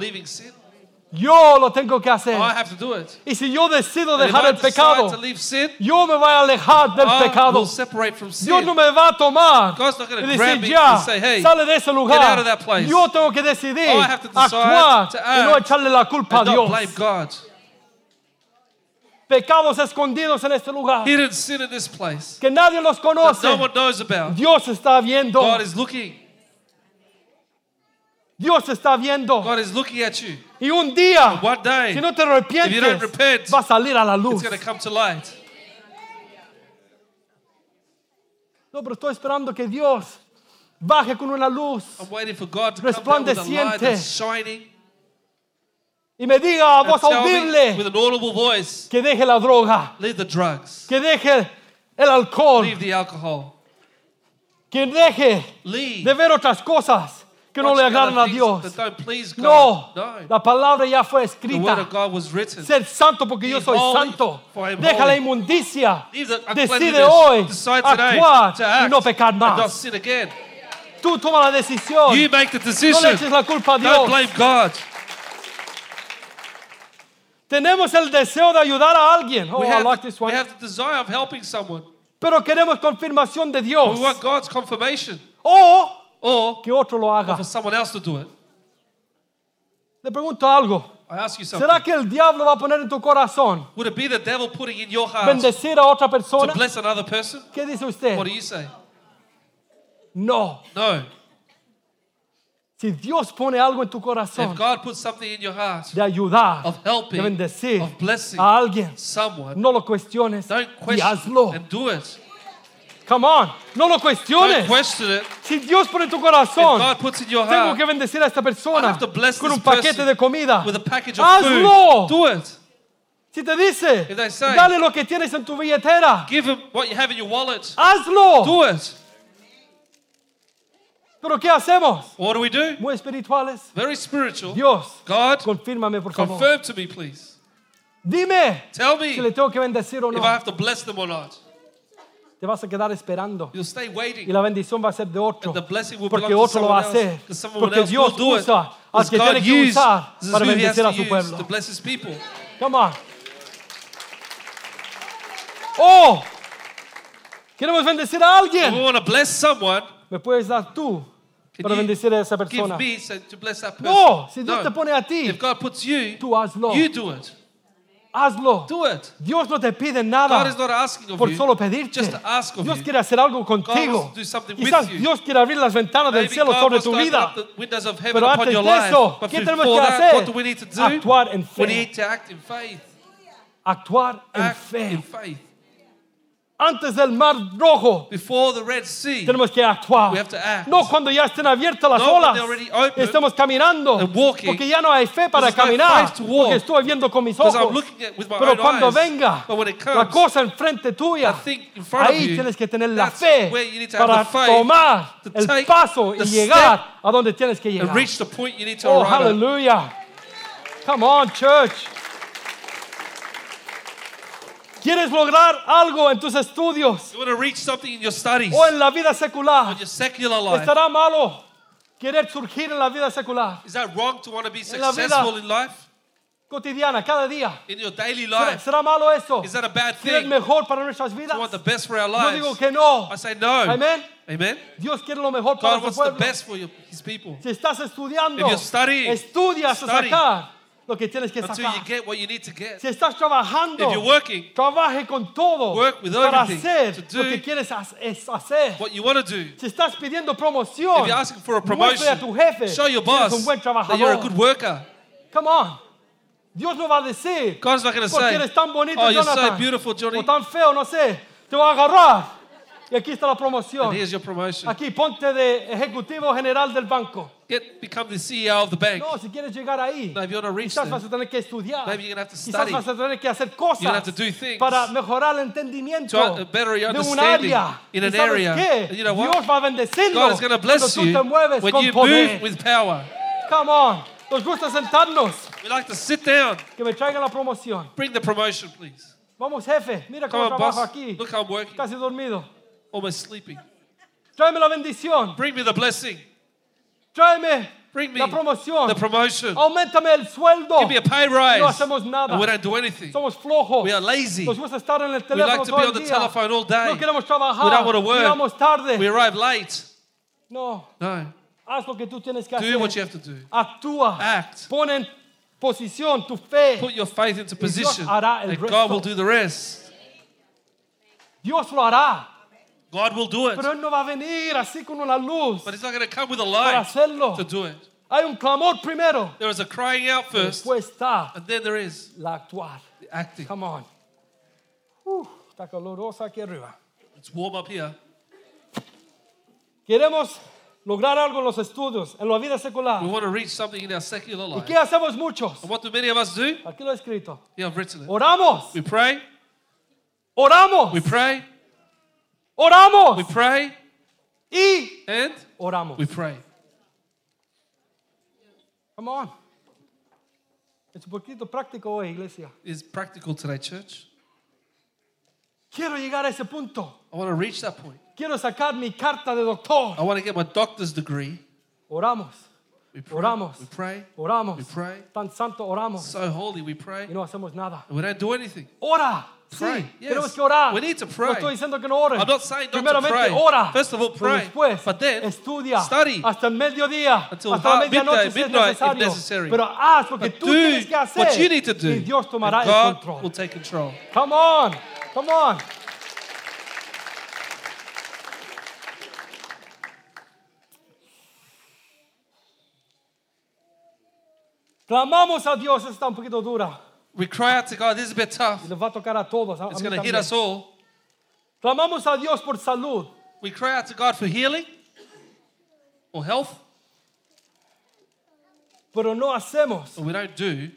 Yo lo tengo que hacer. It. Y si yo decido dejar el pecado, to leave sin, yo me voy a alejar del pecado. Dios no me va a tomar y decir ya, and say, "Hey, sale de ese lugar. out of that place." Yo tengo que decidir actuar y no echarle la culpa a Dios. blame God. Pecados escondidos en este lugar Hidden sin in this place que nadie los conoce. no one knows about. Dios está viendo. Dios está viendo. God is looking at you. Y un día, One day, si no te if you don't arrepientes, repent, va a salir a la it's luz. going to come to light. No, pero estoy esperando que Dios baje con una luz I'm waiting for God to come down with a Resplandeciente. y me diga a voz audible with an audible voice, que deje la droga, leave the drugs, que deje el alcohol, leave the alcohol, que deje leave de ver otras cosas que no le other a Dios. don't. No, la palabra ya fue escrita. Ser santo porque yo soy santo. I Deja la inmundicia. Decide hoy actuar y no pecar más. Tú toma la decisión. You make the No le decision. eches la culpa a Don't Dios. blame God. Tenemos el deseo de ayudar a alguien. Oh, We I have, like the, this we one. have the desire of helping someone. Pero queremos confirmación de Dios. We want God's confirmation O or que otro lo haga. for someone else to do it. Le pregunto algo. I ask you something. ¿Será que el diablo va a poner en tu corazón Would it be the devil putting in your heart bendecir a otra to persona? bless another person? ¿Qué dice usted? What do you say? No. No. Si Dios pone algo en tu corazón If God puts something in your heart de ayudar, of de helping, bendecir of blessing a alguien, someone, no lo cuestiones don't y question hazlo. and do it. Come on, no lo Don't cuestiones. question it. Si Dios pone en tu If corazón, God puts in your tengo heart que bendecir a esta I persona have to bless con this un paquete person de comida. with a package of Hazlo. food, do it. Si te dice, If they say- dale lo que tienes en tu billetera, Give him what you have in your wallet. hazlo. Do it. Pero ¿qué hacemos? What do we do? Muy espirituales. Very spiritual. Dios, God, confírmame por favor. confirm to me, please. Dime Tell si me le tengo que bendecir o if I no. have to bless them or not. Te vas a quedar esperando. You'll stay Y waiting. la bendición va a ser de otro. Porque otro lo va a hacer. Porque Dios usa al que tiene que usar para bendecir a su pueblo. Come on. Oh, queremos bendecir a If we alguien. want to bless someone, ¿Me puedes dar tú para bendecir a esa give persona? me so to bless that person? No, si Dios No. te pone a ti, If God puts you, tú hazlo. you do it. Hazlo. Do it. Dios no te pide God nada is not asking of por you solo pedirte. just ask of Dios you. quiere hacer algo contigo. wants to do something with Quizás you. Dios quiere abrir las ventanas del cielo God sobre tu vida. Pero antes de eso, ¿qué tenemos que hacer? we? Actuar en We fe. need to act in faith. actuar en act fe. in faith. Antes del mar rojo, Before the Red Sea, tenemos que actuar. We have to act. No cuando ya estén abiertas las No, olas. open Estamos caminando. and walking. Porque ya no hay fe para no caminar. to walk. Porque estoy viendo con mis ojos. Pero cuando eyes. venga it la comes, cosa enfrente tuya, ahí you, tienes que tener la fe para tomar to el paso y llegar a donde tienes que llegar. Oh, hallelujah. Come on, church. ¿Quieres lograr algo en tus estudios You want to reach something in your studies, o en la vida secular? in your secular life. ¿Estará malo querer surgir en la vida secular? Is that wrong to want to be successful in life? Cotidiana, cada día. In your daily ¿Será, life? será malo eso? Is that a bad ¿Quieres thing? mejor para nuestras vidas? You want the best for our Yo lives? digo que no. I say no. Amén. Amen. Dios quiere lo mejor para God su wants the best for your, His people. Si estás estudiando, If you're studying, estudia hasta study. Lo que tienes que Until sacar. you get what you need to get. Si estás trabajando, If you're working, trabaje con todo Work with para everything hacer to do lo que quieres ha- es hacer. what you want to do. Si estás pidiendo promoción, If you're asking for a muéstrale a promotion, tu jefe show your que eres boss un buen that you're a trabajador. good worker. Come on. Dios no va a decir, God's not going to porque say, eres tan bonito, oh, you're Jonathan, so beautiful, Johnny. o tan feo, no sé, te va a agarrar. Y aquí está la promoción. And here's your promotion. Aquí ponte de ejecutivo general del banco. Get become the CEO of the bank. No, si quieres llegar ahí, No, if you want to reach quizás there, vas a tener que estudiar. Maybe you're gonna have to Quizás study. vas a tener que hacer cosas You're gonna have to do things para mejorar el entendimiento to, uh, better your de un understanding área. in ¿Y an area. qué? And you know what? Dios va a bendecirlo God is going to bless cuando tú te mueves when con you poder. move with power. Come on. Nos gusta sentarnos. We like to sit down. Que me traigan la promoción. Bring the promotion, please. Vamos, jefe. Mira Come cómo on, trabajo boss. aquí. Look how I'm working. Casi dormido. Almost sleeping. Tráeme la bendición. Bring me the blessing. Tráeme Bring me la promoción. the promotion. Aumentame el sueldo. Give me a pay rise. No hacemos nada. And we don't do anything. Somos flojos. We are lazy. Nos gusta estar en el We teléfono like to todo be el on the día. telephone all day. No queremos trabajar. We don't want to work. Llegamos tarde. We arrive late. No, No. haz lo que tú tienes que hacer. Do what you have to do. Actúa. Act. Pon en posición tu fe. Put your faith into Dios position. hará el And resto. God will do the rest. Dios lo hará. God will do it. Pero Él no va a venir así con una luz But He's not going to come with a para light hacerlo. to do it. Hay un clamor primero. There is a crying out first, Después está and then there is la actuar. the acting. Come on. Uh, está calorosa aquí arriba. It's warm up here. Queremos lograr algo en los estudios, en la vida secular. We want to reach something in our secular ¿Y life. qué hacemos muchos? And what do many of us do? Aquí lo he escrito. Yeah, I've written it. Oramos, We pray, oramos, we pray, oramos we pray, y and oramos. we pray. Come on. Es un poquito práctico hoy, iglesia. It's practical today, church. Quiero llegar a ese punto. I want to reach that point. Quiero sacar mi carta de doctor. I want to get my doctor's degree. Oramos, We pray, Oramos. we pray, oramos. we pray. Tan santo oramos So holy, we pray, y no hacemos nada. and we don't do anything. Ora. Sí, yes. tenemos que orar. We need to pray. No estoy diciendo que no ores. I'm not saying not to Primeramente pray. ora. First of all, Pero pray. después But then, estudia study. hasta el mediodía, Until hasta la medianoche si es necesario. necessary. Pero haz lo que But tú do tienes que hacer. what you need to do. Y Dios tomará and el God control. will take control. Come on, come on. Clamamos a Dios, esta está un poquito dura. We cry out to God. This is a bit tough. Y va a tocar a todos. A, It's going to hit us all. Clamamos a Dios por salud. We cry out to God for healing or health, pero no hacemos but we don't do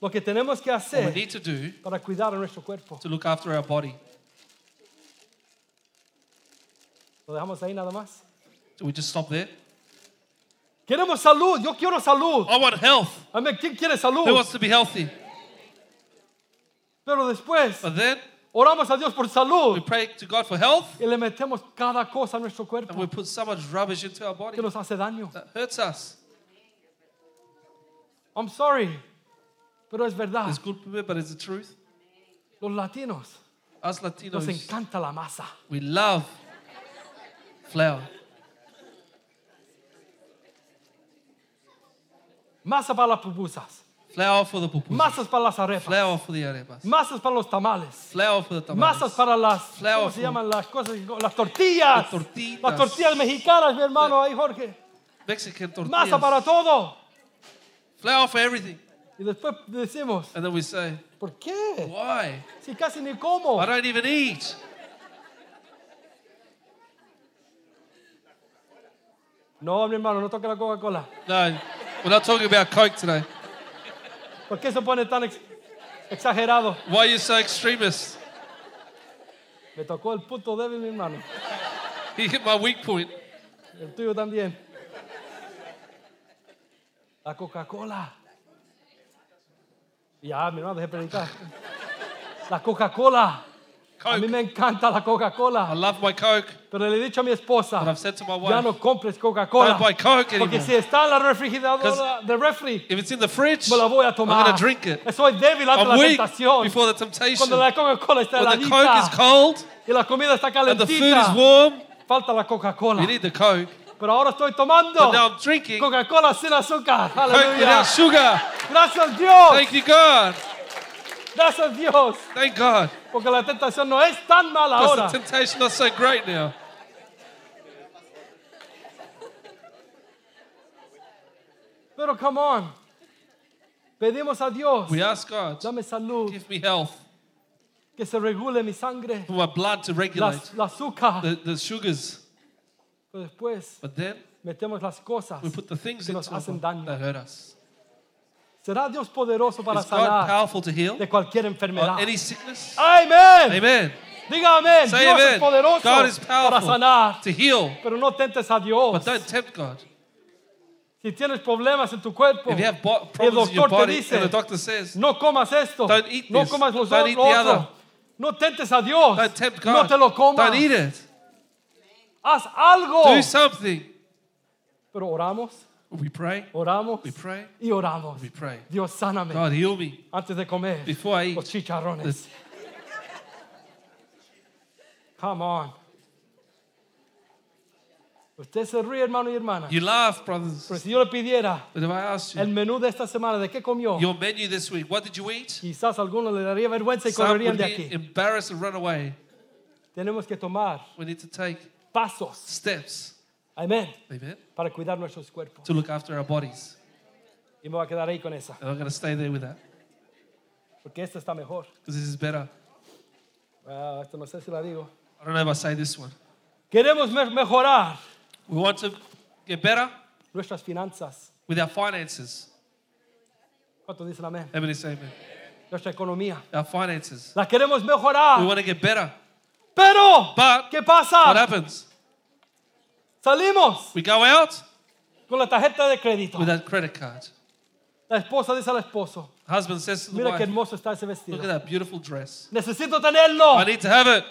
lo que tenemos que what we hacer need to do para cuidar a nuestro cuerpo. to look after our body. Lo dejamos ahí nada más. Do we just stop there? Queremos salud, yo quiero salud. I want health. Amén, ¿quién quiere Who salud? wants to be healthy? Pero después But then oramos a Dios por we salud pray to God for health y le metemos cada cosa a nuestro and cuerpo we put so much rubbish into our body que nos hace daño. that hurts us. I'm sorry, pero es verdad. It's good but it's the truth. Los latinos Us nos Latinos, encanta la masa. we love flour. Masa para las pupusas, Flour for the pupusas. masas para las arepas, Flour for the arepas. masas para los tamales. Flour for the tamales. Masas para las, Flour ¿cómo se llaman las cosas? Las tortillas. Las tortitas. Las tortillas mexicanas, mi hermano ahí, Jorge. Mexican tortillas. Masa para todo. Flour for everything. Y después decimos, And then we say, ¿por qué? Why? Si casi ni como. I don't even eat. No, mi hermano, no toque la Coca-Cola. No, we're not talking about Coke today. ¿Por qué se pone tan ex- exagerado? Why are you so extremist? Me tocó el punto débil, mi hermano. He hit my weak point. El tuyo también. La Coca-Cola. Ya, mi hermano, deje de predicar. La Coca-Cola. A mí Coke. me encanta la I Coca-Cola. love my Coke, Pero le he dicho a mi esposa, but I've said to my ya wife, no compres Coca-Cola. don't buy Coke Porque anymore. si está en la refrigeradora de refri, If it's in the fridge, me la voy a I'm tomar. going to drink it. Soy débil ante I'm la weak tentación. before the temptation. Cuando la Coca-Cola está When the Coke is cold y la comida está and the food calentita, is warm, falta la Coca-Cola. you need the Coke. Pero ahora estoy tomando But now I'm drinking Coke Coca-Cola sin azúcar. without Aleluya. sugar. Gracias Dios. Thank you, God. Gracias Dios. Thank God. Porque la tentación no es tan mala Because ahora. the temptation's not so great now. Pero come on. Pedimos a Dios. We ask God, Dame salud. give me health, Que se regule mi sangre. for my blood to La, regulate la azúcar. the, the sugars. Pero después But then metemos las cosas. we put the things que nos into our hacen body daño. that hurt us. ¿Será Dios poderoso para Is God sanar powerful to heal de cualquier on enfermedad? any sickness? Amén. Amen. Diga amén. Say Dios es amen. poderoso God is para powerful sanar. to heal, Pero no tentes a Dios. but don't tempt God. Si tienes problemas en tu cuerpo, If you have bo- y el problems in your doctor te body dice, and the doctor says, no comas esto, Don't eat no this. comas los Don't lo eat the otro, other. no tentes a Dios, don't tempt no God, te lo comas, don't eat it. haz algo. Do something. Pero oramos, We pray, oramos we pray, y oramos. we pray. Dios, sáname God, heal me antes de comer before I los eat. chicharrones. this. Come on. Usted se ríe, hermano y hermana. You laugh, brothers. Pero si yo le pidiera But if I asked el you, menú de esta semana, ¿de qué comió? your menu this week, what did you eat? Quizás algunos le daría vergüenza y Some correrían de aquí. embarrassed and run away. Tenemos que tomar We need to take pasos, steps, amén, amen, para cuidar nuestros cuerpos. to look after our bodies. Y me voy a quedar ahí con esa, And I'm going to stay there with that porque esta está mejor. because this is better. Ah, esto no sé si la digo. I don't know if I say this one. Queremos me- mejorar We want to get better nuestras finanzas. with our finances. ¿Cuántos dicen amén? Everybody say amen. Nuestra economía. Our finances. La queremos We want to get better. Pero, But ¿qué what pasa? happens? Salimos We go out con la tarjeta de crédito. with that credit card. La esposa dice al esposo, Husband says to the mira qué wife, hermoso está ese Look vestido. at that beautiful dress. Necesito tenerlo. I need to have it.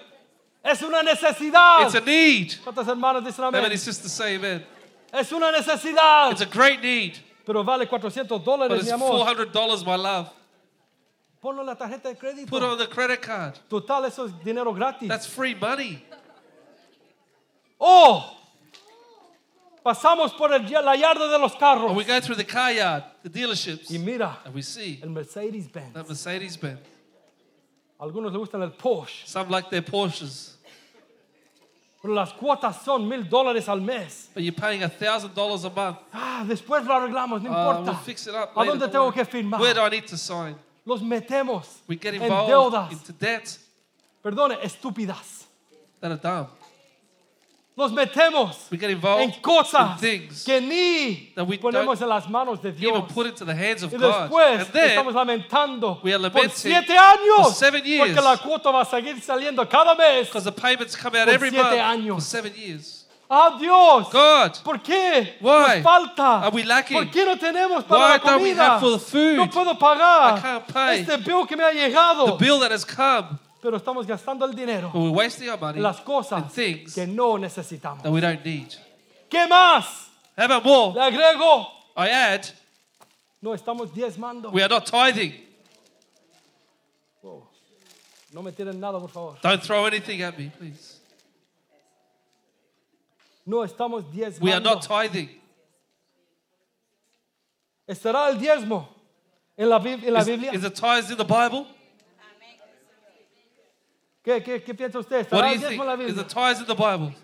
Es una necesidad. It's a need. ¿Cuántas hermanas dicen How amén? many sisters say amen? Es una necesidad. It's a great need. Pero vale 400 But dólares, it's mi amor. $400, my love. Ponlo en la tarjeta de crédito. Put it on the credit card. Total, eso es dinero gratis. That's free money. Oh, pasamos por el, la yarda de los And carros. we go through the car yard, the dealerships, Y mira, and we see el Mercedes Benz. that Mercedes Benz. Algunos le gustan el Porsche. Some like their Porsches, Pero las cuotas son mil dólares al mes. but you're paying $1,000 a month. Ah, después lo arreglamos, no Uh, importa. we'll fix it up ¿A dónde tengo que firmar? Where do I need to sign? Los metemos We get en involved deudas. into debt Perdone, estúpidas. that are dumb. Los metemos We get en involved in cosas things que ni that we ponemos en las manos de even Dios. put into the hands of Y God. después And then estamos lamentando we are por siete años for seven years. porque la cuota va a seguir saliendo cada mes. because the payments come out Por every siete month años. for seven years. ¡Ah, Dios! God, ¿Por qué? Why? Nos falta. Are we lacking? ¿Por qué no tenemos para Why la don't we comida? have for the food? No puedo pagar I can't pay. este bill que me ha llegado. the bill that has come, Pero estamos gastando el dinero but we're wasting our money las cosas things que no necesitamos. that we don't need. ¿Qué más? How more? Le agrego. I add, No estamos diezmando. we are not tithing. Oh, No me tiren nada, por favor. Don't throw anything at me, please. No estamos diezmando. We are not tithing. ¿Estará el diezmo en la, Bib- en la Is, Biblia? is the tithes in the Bible? ¿Qué, qué, qué piensa usted? What ¿Estará do you think? diezmo en la Is the tithes in the Bible?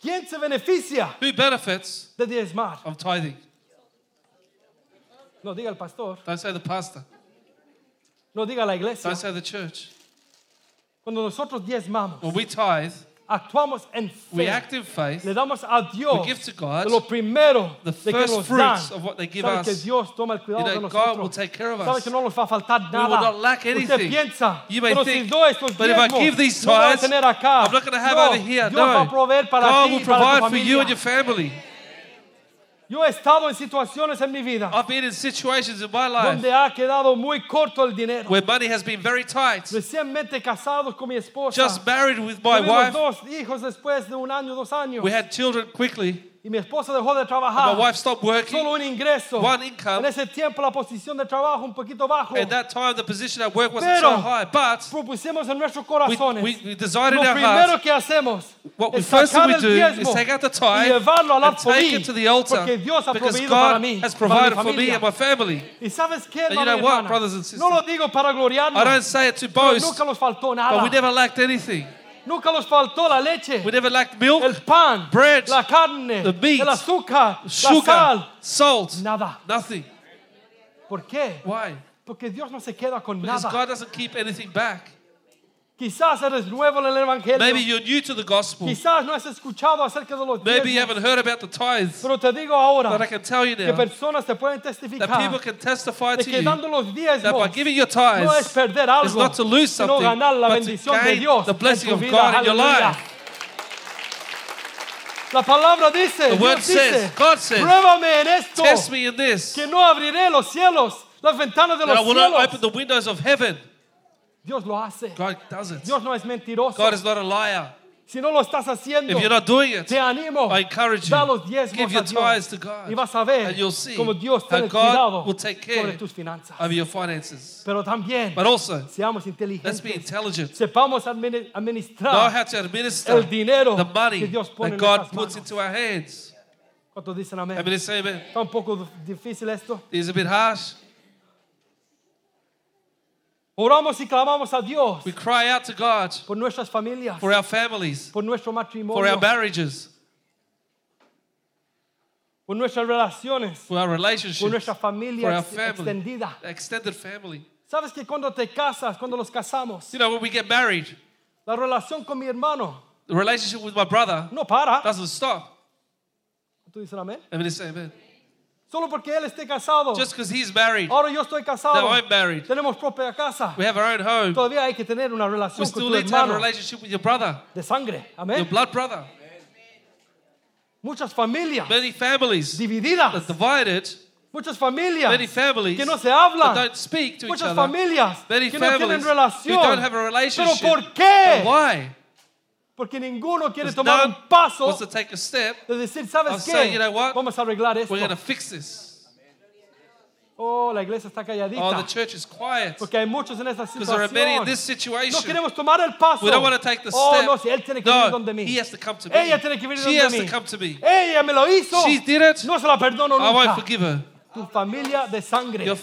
¿Quién se beneficia Who benefits de diezmar? of tithing? No diga el pastor, Don't say the pastor. no diga la iglesia. Don't say the church. Cuando nosotros diezmamos, When we tithe, actuamos en we act in faith. Le damos a Dios We give to God lo primero the de que first dan. fruits of what they give Sabe que us. Dios toma el You cuidado de know, God will take care of Sabe us. que no nos va a faltar We will not lack Usted anything. piensa, You may pero think, si doy estos but if I give these no voy a tithes, tener acá. I'm not going to have no, over here. Dios va a proveer para God ti will y para tu provide for you and your family. Yo he estado en situaciones en mi vida I've been in situations in my life donde ha quedado muy corto el dinero. where money has been very tight. Recientemente casados con mi esposa. Just married with my Tuvimos wife. dos hijos después de un año, dos años. We had children quickly. Y mi esposa dejó de My wife stopped working. Solo un ingreso. One income. En ese tiempo la posición de trabajo un poquito bajo. At that time, the position at work wasn't Pero- so high. But Propusimos en nuestros we, corazones. we, we decided Lo in our primero hearts que hacemos what we es first sacar we el do is take out the y tithe llevarlo al and take it to the altar porque Dios ha because God mí, has para mi provided for me and my family. Y sabes qué, And you know what, brothers and sisters? No lo digo para gloriarnos. I don't say it to boast, nunca nos faltó but we never lacked anything. Nunca nos faltó la leche, We never lacked milk, el pan, bread, la carne, the meat, el azúcar, la sugar, sal. salt, Nada. nothing. ¿Por qué? Why? Porque Dios no se queda con Because nada. God doesn't keep anything back. Quizás eres nuevo en el Evangelio. Maybe you're new to the gospel. Quizás no has escuchado acerca de los Maybe you diezmos. haven't heard about the tithes. Pero te digo ahora But I can tell you que now personas te pueden that people can testify de to que you dando los that by diezmos giving your no es tithes perder is algo, not to lose sino something, ganar la but to bendición de gain Dios the blessing of vida. God in your Aleluya. life. La palabra dice, The word Dios dice, says, God says, pruébame en esto, Test me in this, que no abriré los cielos, las ventanas de that I los will not cielos. open the windows of heaven. Dios lo hace. God does it. Dios no es mentiroso. God is not a liar. si no lo estás haciendo, If you're not doing it, te animo. I encourage da you, los diezmos give a your Dios. tithes to God, y vas a ver and you'll see cómo Dios how tiene God cuidado will take care tus finanzas. over your finances. Pero también But also, seamos let's inteligentes. be intelligent. Sepamos admini- Know administrar how to administer el dinero the money que Dios pone that en God nuestras puts manos. into our hands. ¿Cuántos dicen amén? I mean, say amen. Está un poco difícil esto. It's a bit harsh. Oramos y clamamos a Dios We cry out to God por nuestras familias, for our families, por nuestro for matrimonio, our marriages, por nuestras relaciones, for our por relationships, nuestra familia for our ex- family, extendida. extended family. ¿Sabes que cuando te casas, cuando los casamos, You know, when we get married, la relación con mi hermano the relationship with my brother no para? doesn't stop. ¿Tú dices amén? Say amen. Solo porque él esté casado. Just because he's married, Ahora yo estoy casado. now I'm married, Tenemos propia casa. we have our own home, Todavía hay que tener una we relación con still tu need to have a hermano relationship with your brother, de sangre. your blood brother. Muchas familias Many families divididas. divided, Muchas familias many families que no se that hablan. don't speak to each Muchas other. familias Many que no tienen families who relación. don't have a Pero relationship. ¿por But qué? why? Porque ninguno quiere tomar no un paso to take a step. de decir, ¿sabes qué? say, you know what? Vamos a arreglar esto. We're going to fix this. Oh, la iglesia está Oh, the calladita. church is quiet Porque hay muchos en esta because there are many in situación. this No situation. queremos tomar el paso. We don't want to take the oh, step. no, si él tiene que venir No, donde mí. he has to come to me. Ella tiene que venir She donde has mí. to come to me. Ella me lo hizo. She did it. No se la perdono I won't nunca. forgive her. Tu familia de sangre. Your,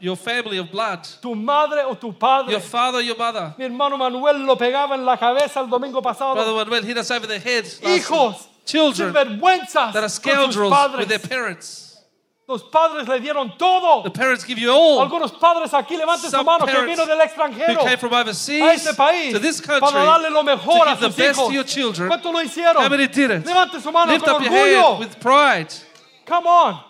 your family of blood, tu madre o tu padre. your father, your mother. Mi hermano Manuel lo pegaba en la cabeza el domingo pasado. Brother Manuel hit us over the head. Hijos. Children sinvergüenzas that are scoundrels with their parents. Los padres le dieron todo. The parents give you all. Algunos padres aquí levanten su Some mano que parents vino del Who extranjero came from a overseas este país to this country para darle lo mejor to a sus best hijos. to your children. ¿Cuántos lo hicieron? How many did it? Levante su mano Lift con up your orgullo. hand with pride. Come on.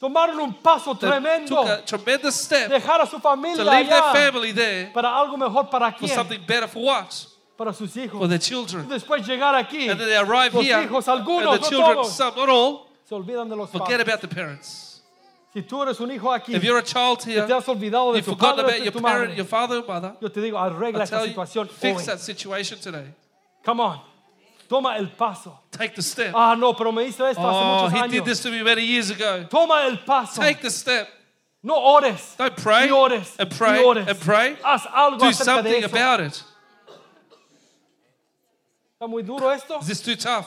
Tomaron un paso tremendo. took a tremendous step Dejar a su to familia leave their allá family there para algo mejor para for quién? something better for what? Para sus hijos. For their Y children. después llegar aquí. And then they arrive los here, hijos, and algunos, the no children, todos, some, not all, se olvidan de los forget padres. about the parents. Si tú eres un hijo aquí, If you're a child que here, te has olvidado de you've tu forgotten padre o about de your tu parent, madre, your father or mother, yo te digo, arregla I esta tell you, situación fix hoy. that situation today. Come on. Toma el paso. Take the step. Ah, no, pero me hizo esto hace Oh, muchos he años. did this to me many years ago. Toma el paso. Take the step. No ores. Don't pray Y ores. and pray y ores. and pray. Haz algo Do acerca de something eso. about it. ¿Está muy duro esto? Is this too tough?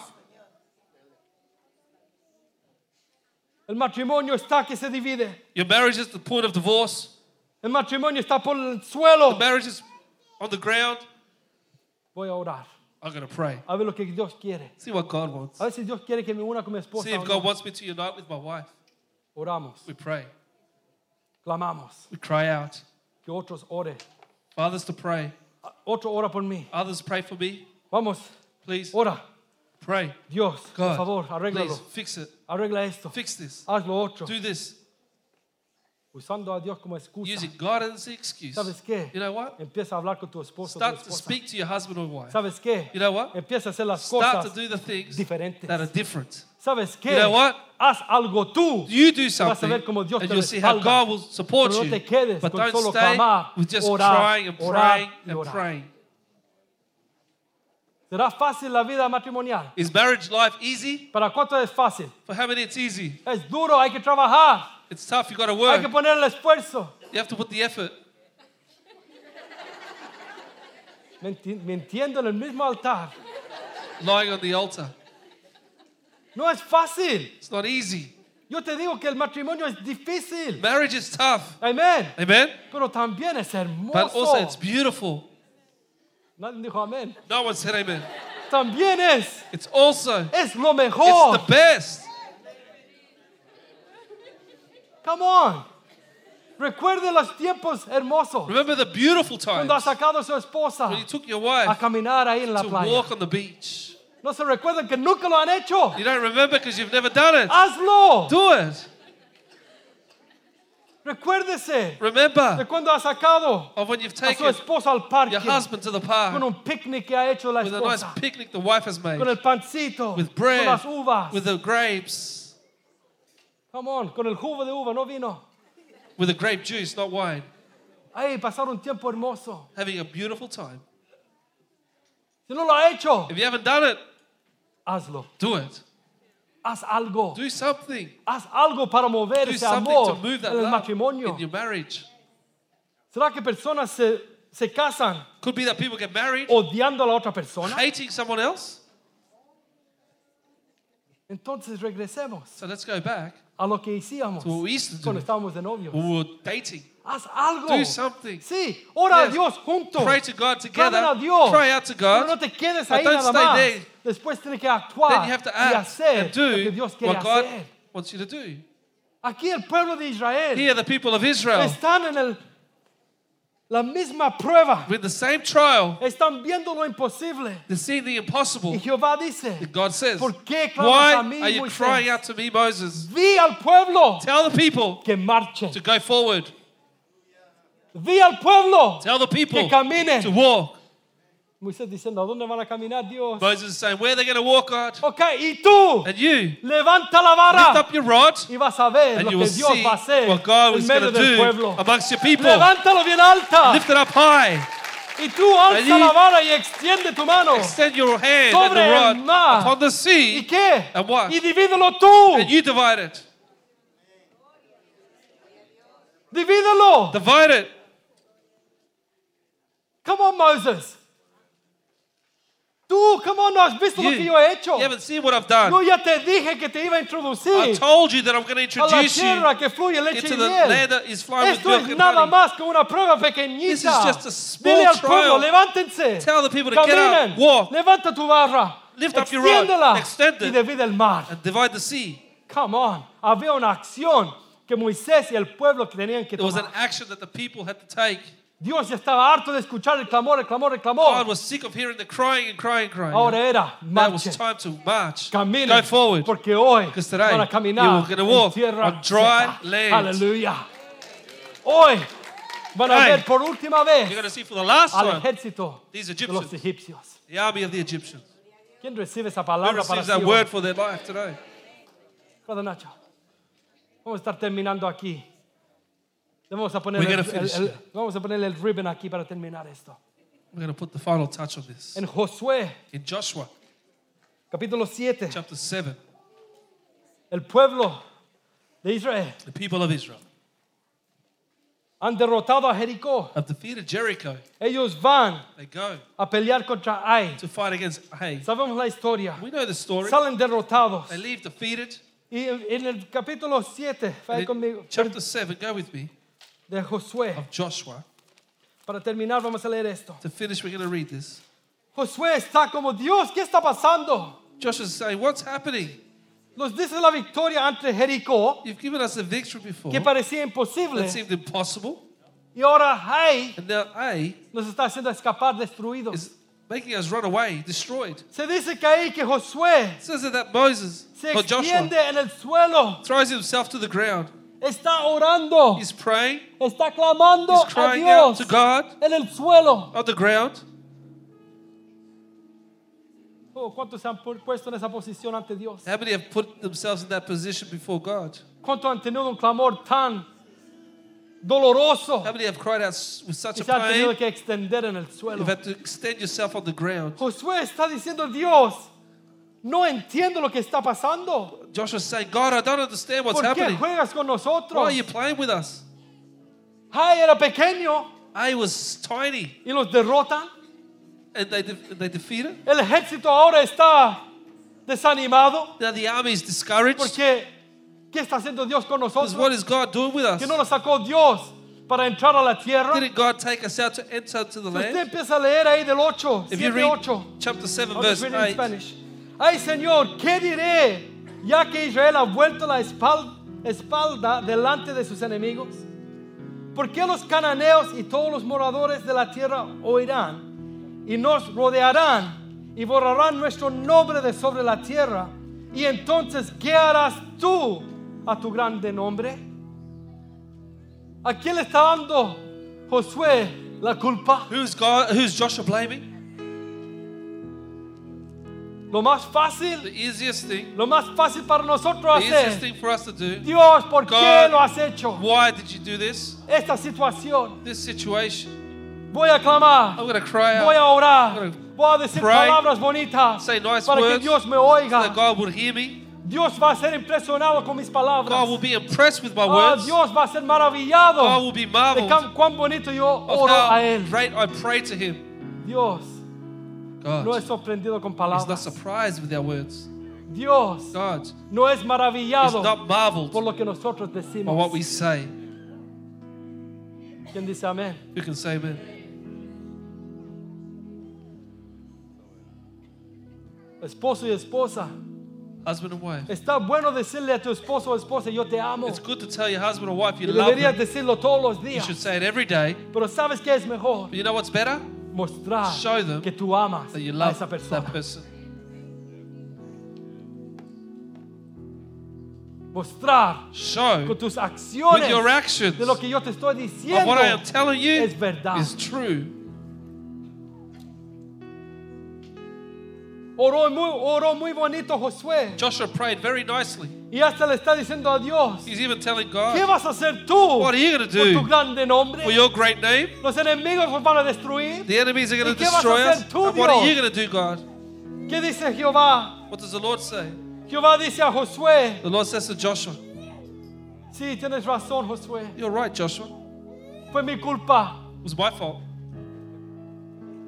El matrimonio está que se divide. Your marriage is the point of divorce. El matrimonio está por el suelo. The marriage is on the ground. Voy a orar. I'm going to pray. a ver lo que Dios quiere. See what God wants. A ver si Dios quiere que me una con mi esposa. See o if no. God wants me to unite with my wife. Oramos, We pray. clamamos, We cry out. que otros oren. Fathers to pray. Otro ora por mí. Others pray for me. Vamos, Please ora. pray. Dios, por God, favor, arréglalo. please fix it. Arregla esto. Fix this. Haz lo otro. Do this. Usando a Dios como excusa. Using God as the excuse. ¿Sabes qué? You know what? Empieza a hablar con tu esposo tu Start to esposa. speak to your husband or wife. ¿Sabes qué? You know what? Empieza a hacer las Start to cosas do the things diferentes. that are different. ¿Sabes qué? You know what? Haz algo tú. You do Vas a something, ver cómo Dios and te you'll see how. God will support Pero no you. te quedes But con don't solo stay clamar, with just orar, crying and orar praying and orar. praying. ¿Será fácil la vida matrimonial? Is marriage life easy? ¿Para cuánto es fácil? For how many it's easy? Es duro, hay que trabajar, It's tough. You got to hay que work. poner el esfuerzo. You have to put the effort. Mintiendo en el mismo altar. Lying on the altar. No es fácil. It's not easy. Yo te digo que el matrimonio es difícil. Marriage is tough. Amén. Amen. Pero también es hermoso. But also it's beautiful. Nadie dijo amén. No one said amen. También es. It's also Es lo it's mejor. the best. Come on. Recuerde los tiempos hermosos. Remember the beautiful Cuando ha times sacado a su esposa when you took your a wife caminar ahí en la to playa. walk on the beach. No se recuerdan que nunca lo han hecho. You don't remember because you've never done it. Hazlo. Do it. Recuérdese de Remember cuando ha sacado of when you've a su taken esposa al parque your husband to the con park un picnic que ha hecho la with a nice esposa, picnic the wife has made, con el pancito, with con bread, las uvas. with the grapes, Come on, con el jugo de uva, no vino. with the grape juice, not wine, Ay, pasar un tiempo hermoso. having a beautiful time. Si no lo ha hecho, If you haven't done it, hazlo. do it. Haz algo. Do something. Haz algo para mover Do ese something amor to move that en el love matrimonio. in your marriage. ¿Será que personas se, se casan Could be that people get married odiando a la otra persona? hating someone else. Entonces regresemos So let's go back a lo que hacíamos cuando do estábamos de novios. we were dating. Haz algo. Do something. Sí, ora Yes. a Dios juntos. Pray to God Clamen together. a Dios. Cry out to Pero no God. te quedes ahí don't nada stay más. there. Después tienes que actuar Then you have to y act hacer and lo do que Dios quiere what God hacer. wants you to do. Aquí el pueblo de Israel Here, the people of Israel, están en el, la misma prueba. with the same trial, Están viendo lo imposible. they're seeing the Y impossible. Jehová dice, God says, ¿Por qué Why a mí, are you Moisés? crying out to me, Moses? vi al pueblo Tell the people que marche. to go forward. Vi al pueblo Tell the people que camine. to walk. Moisés diciendo, ¿a dónde van a caminar Dios? Moses is saying, Where are they going to walk, God? Ok, y tú, And you levanta la lift up your rod, y vas a ver and lo you que will Dios see va a hacer what God en is medio going to del do pueblo. amongst your people. Levántalo bien alta Lift it up high. y tú alza la vara y extiende tu mano. Extend your hand Sobre the el rod mar. upon the ¿Y sea, qué? And what? Y divídelo tú. and you divide it. Divídelo. Divide it. Come on, Moses. Tú, come on, no has visto lo You, que yo he hecho. you haven't seen what I've done. Yo ya te dije que te iba a I introducir told you that I'm going to a la introduce you tierra que fluye leche into y the miel. land that is flowing with Esto milk es and nada honey. más que una prueba. This is just a small Dile al pueblo, trial. levántense. Tell the people to get Caminen. up, walk. Levanta tu barra. Lift up your rod. extiéndela Extend y it. divide el mar. and divide the sea. Come on. Había una acción que Moisés y el pueblo que tenían que There was an tomar. action that the people had to take. Dios ya estaba harto de escuchar el clamor, el clamor, el God clamor. was sick of hearing the crying and crying and crying. Ahora era, Now it was time to march. caminen, Go forward. porque hoy Because today van a caminar you're gonna walk en tierra on dry seca. land. Aleluya. Hoy van a Hey. ver por última vez You're going to see for the last al time ejército these de los Egyptians, egipcios. the army of the Egyptians. ¿Quién recibe esa Who palabra para receives sí that hoy? word for their life today? Brother Nacho, vamos a estar terminando aquí. Vamos a poner We're el, vamos a poner el ribbon aquí para terminar esto. We're going to put the final touch on this. En Josué, In Joshua capítulo 7, chapter 7, el pueblo de Israel the people of Israel han derrotado a Jericó. have defeated Jericho. Ellos van They go a pelear contra Ai. to fight against Hay. Sabemos la historia. We know the story. Salen derrotados. They leave defeated. Y en el capítulo 7, And ahí in conmigo, chapter 7, go with me, de Josué, of Joshua. para terminar vamos a leer esto. To finish, we're going to read this. Josué está como Dios, ¿qué está pasando? Joshua's saying, What's happening? Nos dice la victoria ante Jericó, You've given us a victory before que parecía imposible, that seemed impossible. y ahora Jai And now A nos está haciendo escapar destruidos. is making us run away, destroyed. Se dice que ahí que Josué It says that, that Moses, se or Joshua, extiende en el suelo, throws himself to the ground. Está orando, He's praying, está clamando he's a crying out Dios to God en el suelo. on the ground. Oh, ¿Cuántos se han pu- puesto en esa posición ante Dios? How many have put themselves in that position before God? ¿Cuántos han tenido un clamor tan doloroso How many have cried out s- with such y a se han tenido pain? que extender en el suelo? You've had to extend yourself on the ground. Josué está diciendo, Dios, no entiendo lo que está pasando. Joshua's saying, God, I don't understand what's ¿Por qué happening. juegas con Why nosotros? are you playing with us? Jai era pequeño A was tiny, y los derrotan. and they, de- they defeated. El ejército ahora está desanimado Now the army is discouraged. porque ¿qué está haciendo Dios con Because nosotros? what is God doing with us? Que no nos sacó Dios para entrar a la tierra. Didn't God take us out to enter to the Si usted land? empieza a leer ahí del 8, If you 7, read 8. chapter 7, I'll just verse read it in 8, Spanish. Ay, Señor, ¿qué diré? Ya que Israel ha vuelto la espal- espalda delante de sus enemigos. ¿Por qué los cananeos y todos los moradores de la tierra oirán y nos rodearán y borrarán nuestro nombre de sobre la tierra? Y entonces, ¿qué harás tú a tu grande nombre? ¿A quién le está dando Josué la culpa? who's God? Who's Joshua blaming? Lo más fácil The easiest thing, Lo más fácil para nosotros the easiest hacer. thing for us to do. Dios, ¿por qué God, lo has hecho? Why did you do this? Esta situación. This situation. Voy a clamar. I'm cry Voy a orar. gonna Voy a decir pray, palabras bonitas say nice para que Dios me so oiga. that God would hear me. Dios va a ser impresionado con mis palabras. God will be impressed with my Ah, words. Dios va a ser maravillado God will be de marveled can- cuán bonito yo oro a Él. great I pray to Him. Dios God no es sorprendido con is not surprised with our words. Dios God no es is maravillado not marveled por lo que nosotros by what decimos. we say. ¿Quién dice amén? Who can say amen? Esposo y esposa. Husband and wife. Está bueno decirle a tu esposo o esposa, yo te amo. It's good to tell your husband or wife you Y love deberías them. decirlo todos los You días. should say it every day. Pero ¿sabes qué es mejor? But you know what's better? Mostrar Show them que tú amas That you a love esa persona. that person. Mostrar Show con tus with acciones your actions de lo que yo te estoy of diciendo what I am telling you es verdad. Oró muy, oró muy bonito Josué. Joshua prayed very nicely. Y hasta le está diciendo a Dios, He's even telling ¿qué God, vas a hacer tú What are you going to por tu do grande nombre? for your great name? Los enemigos van a destruir. The enemies are going ¿Y to qué vas a destroy us. hacer tú, And what are Dios? you going to do, God? ¿Qué dice Jehová? What does the Lord say? Jehová dice a Josué, The Lord says to Joshua, sí, tienes razón Josué, You're right, Joshua. fue mi culpa. It was my fault.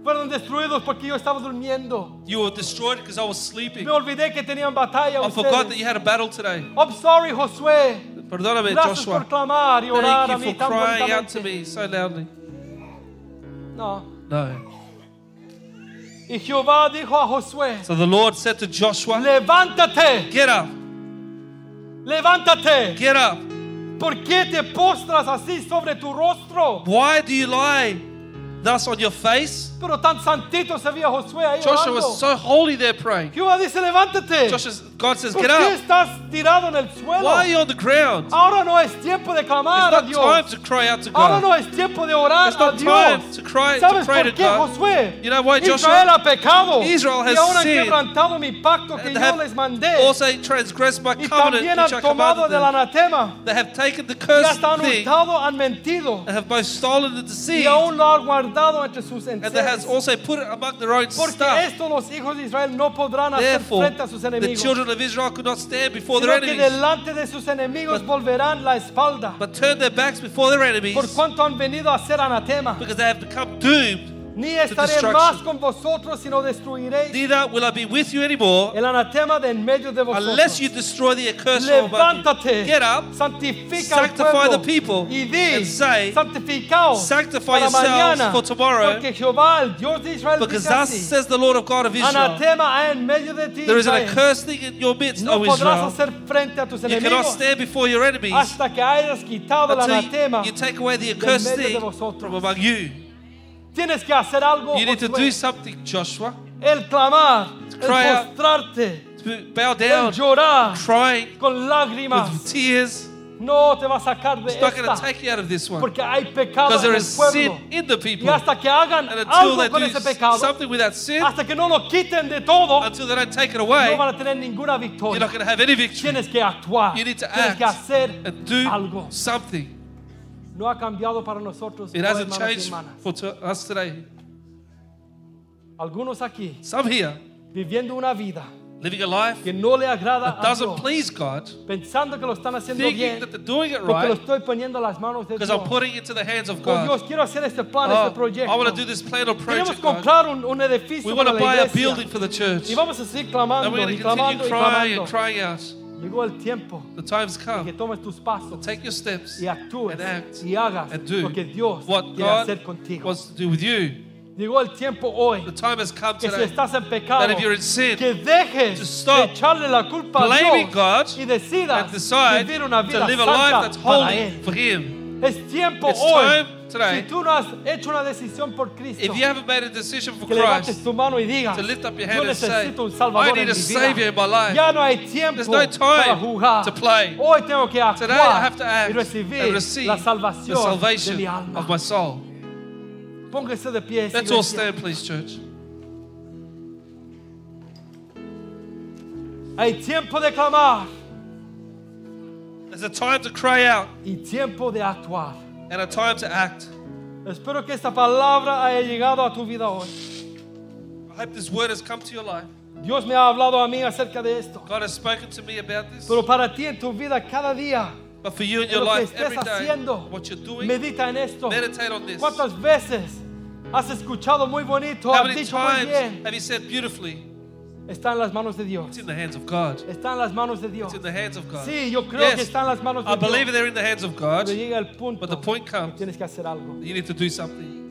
Fueron destruidos porque yo estaba durmiendo. You were destroyed because I was sleeping. Me olvidé que tenían batalla I forgot that you had a battle today. I'm sorry, Josué. Perdóname, Gracias por Joshua. clamar y orar a Thank mí you for tan crying out to me so loudly. No. No. Y Jehová dijo a Josué, So the Lord said to Joshua, levántate, Get up, levántate. get up. ¿Por qué te postras así sobre tu rostro? Why do you lie thus on your face? Pero tan santito se veía Josué ahí Joshua orando. was so holy there praying. Jehová dice, levántate. Joshua, God says, ¿Por Get qué up. estás tirado en el suelo? Why are you on the ground? Ahora no es tiempo de It's clamar a not time Dios. to cry out to Ahora God. no es tiempo de orar It's a not time Dios. to cry to ¿Sabes pray por to qué, God. Josué? You know why, Joshua? Israel ha pecado Israel has y aún han sinned. quebrantado mi pacto que And yo have les mandé also transgressed my y covenant también han which I tomado commanded del them. anatema They have taken the y cursed hasta han thing hurtado, han mentido and have both stolen and y deceived. aún lo han guardado entre sus And has also put it among their own Porque stuff. esto los hijos de Israel no podrán hacer Therefore, frente a sus the enemigos, children of Israel could not stand before sino their que enemies, delante de sus enemigos But- volverán la espalda, but turned their backs before their enemies. Por cuanto han venido a ser anatema. because they have become doomed Ni estaré más con vosotros, sino destruiréis Neither will I be with you anymore el anatema de en medio de vosotros. unless you destroy the accursed. Levántate, Get up, santifica sanctify the people, y di, and say, sanctify yourselves mañana, for tomorrow, porque Jehová, el Dios de Israel, because thus says the Lord of God of Israel. anatema ah, en medio de ti, There is an accursed thing in your midst, no O Israel. hacer frente a tus You cannot stand before your enemies hasta que hayas quitado el until anatema. you, take away the accursed thing from among you. Tienes que hacer algo, You need to do something, Joshua. el clamar, cry el out. postrarte, To bow el down, llorar crying con with lágrimas. tears. No te va a sacar de It's not going to esta, take you out of this one. porque hay pecado Because en there el is pueblo. sin in the Y people. hasta que hagan And algo they con do ese pecado, something with that sin, hasta que no lo quiten de todo, until they don't take it no away, van a tener ninguna you're victoria. not going to have any victory. Tienes que actuar, You need to tienes act que hacer and do algo. something. No ha cambiado para nosotros, It hasn't hermanos y changed hermanas. for to us today. Algunos aquí Some here viviendo una vida living a life que no le agrada that a doesn't Dios, please God, pensando que lo están haciendo thinking bien, that they're doing it porque lo right estoy poniendo en las manos de because Dios. I'm putting it to the hands of Oh God. Dios, quiero hacer este plan, Oh, este proyecto. I want to do this plan or Queremos project, God. comprar un, un edificio We want para to la buy a iglesia. building for the church. Y vamos a seguir And clamando we're going y to clamando continue y crying clamando. and crying out. Llegó el tiempo The time's de que come. tomes tus pasos Take your steps y actúes and act y hagas and do lo que Dios what quiere hacer God contigo. wants to do with you. Llegó el tiempo hoy The time has come que si today estás en pecado, that if you're in sin, que dejes to stop de echarle la culpa a blaming Dios God y decidas and decide vivir una to vida live a santa life that's para holy Él. for Him. Es tiempo It's hoy. time today. Si tú no has hecho una decisión por Cristo, If you haven't made a decision for que levantes Christ, tu mano y digas, to lift up your yo hand and say, necesito un Salvador I en need mi a Savior vida. in my life. Ya no hay tiempo There's no time para jugar. to play. Hoy tengo que actuar Today I have to act y recibir and receive la the salvación de salvation mi alma. of my soul. Póngase de pie. Let's all iglesia. stand, please, church. Hay tiempo de clamar There's a time to cry out y tiempo de actuar. And a time to act. Espero que esta palabra haya llegado a tu vida hoy. I hope this word has come to your life. Dios me ha hablado a mí acerca de esto. God has spoken to me about this. Pero para ti en tu vida cada día, But for you in your lo que life, every estés day, haciendo, what you're doing, medita en esto. meditate on this. ¿Cuántas veces has escuchado muy bonito, How has many dicho muy times bien? have you said beautifully? Está en las manos de Dios. It's in the hands of God. Está en las manos de Dios. It's in the hands of God. Sí, yo creo Yes, que está en las manos de I believe Dios. they're in the hands of God, Pero llega el punto but the point que comes tienes que hacer algo. you need to do something.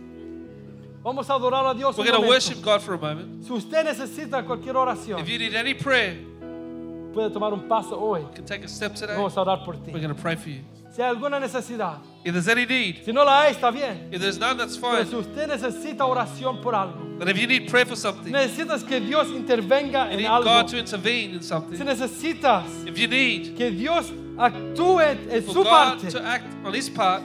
Vamos a adorar a Dios We're going to worship God for a moment. Si usted necesita cualquier oración, If you need any prayer, puede tomar un paso hoy. you can take a step today. Vamos a orar por ti. We're going to pray for you. Si hay alguna necesidad, If there's any need, si no la hay, está bien. if there's none, that's Pero fine. si usted necesita oración por algo, But if you need prayer for something, necesitas que Dios intervenga en need algo, God to intervene in si necesitas If you need que Dios actúe en for su God parte, to act on His part,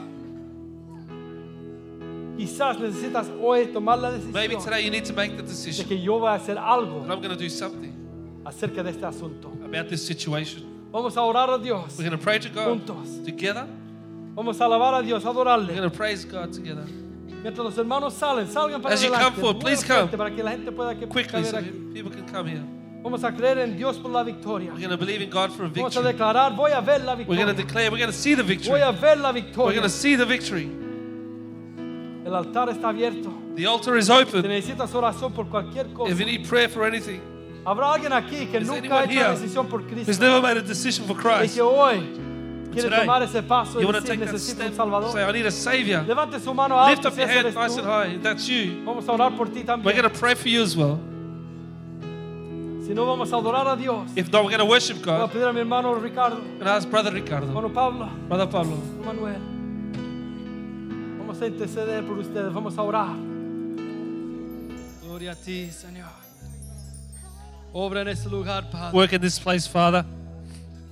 quizás necesitas hoy tomar la maybe decisión today you need to make the de decision que yo voy a hacer algo that I'm going to do something acerca de este asunto. about this situation. Vamos a orar a Dios We're going to pray to God juntos. together. Vamos a alabar a Dios, a We're adorarle. going to praise God together. Mientras los hermanos salen, salgan para As you adelante. come forward, please come. Para que la gente pueda que Quickly, caber so aquí. people can come here. Vamos a creer en Dios por la victoria. We're going to believe in God for a Vamos a victory. declarar, voy a ver la We're going to victoria. declare, we're going to see the victory. Voy a ver la We're victoria. going to see the victory. El altar está abierto. The altar is Si open. necesitas oración por cualquier cosa, If you need prayer for anything, habrá alguien aquí que Is nunca ha hecho la decisión por who's Cristo never made a decision for y Christ, que hoy quiere Today, tomar ese paso y you want to decir take that necesito step, un Salvador. say, I need a Savior. Levante su mano Lift alta up si your ese hand eres nice and tú. high. That's you, Vamos a orar por ti we're también. going to pray for you as well. Si no, vamos a adorar a Dios. If not, we're going to worship Voy a God. pedir a mi hermano Ricardo, And ask Brother Ricardo, hermano Pablo, Brother Pablo, Manuel. Vamos a interceder por ustedes, vamos a orar. Gloria a ti, Señor. Obra en este lugar, Padre. work in this place, Father.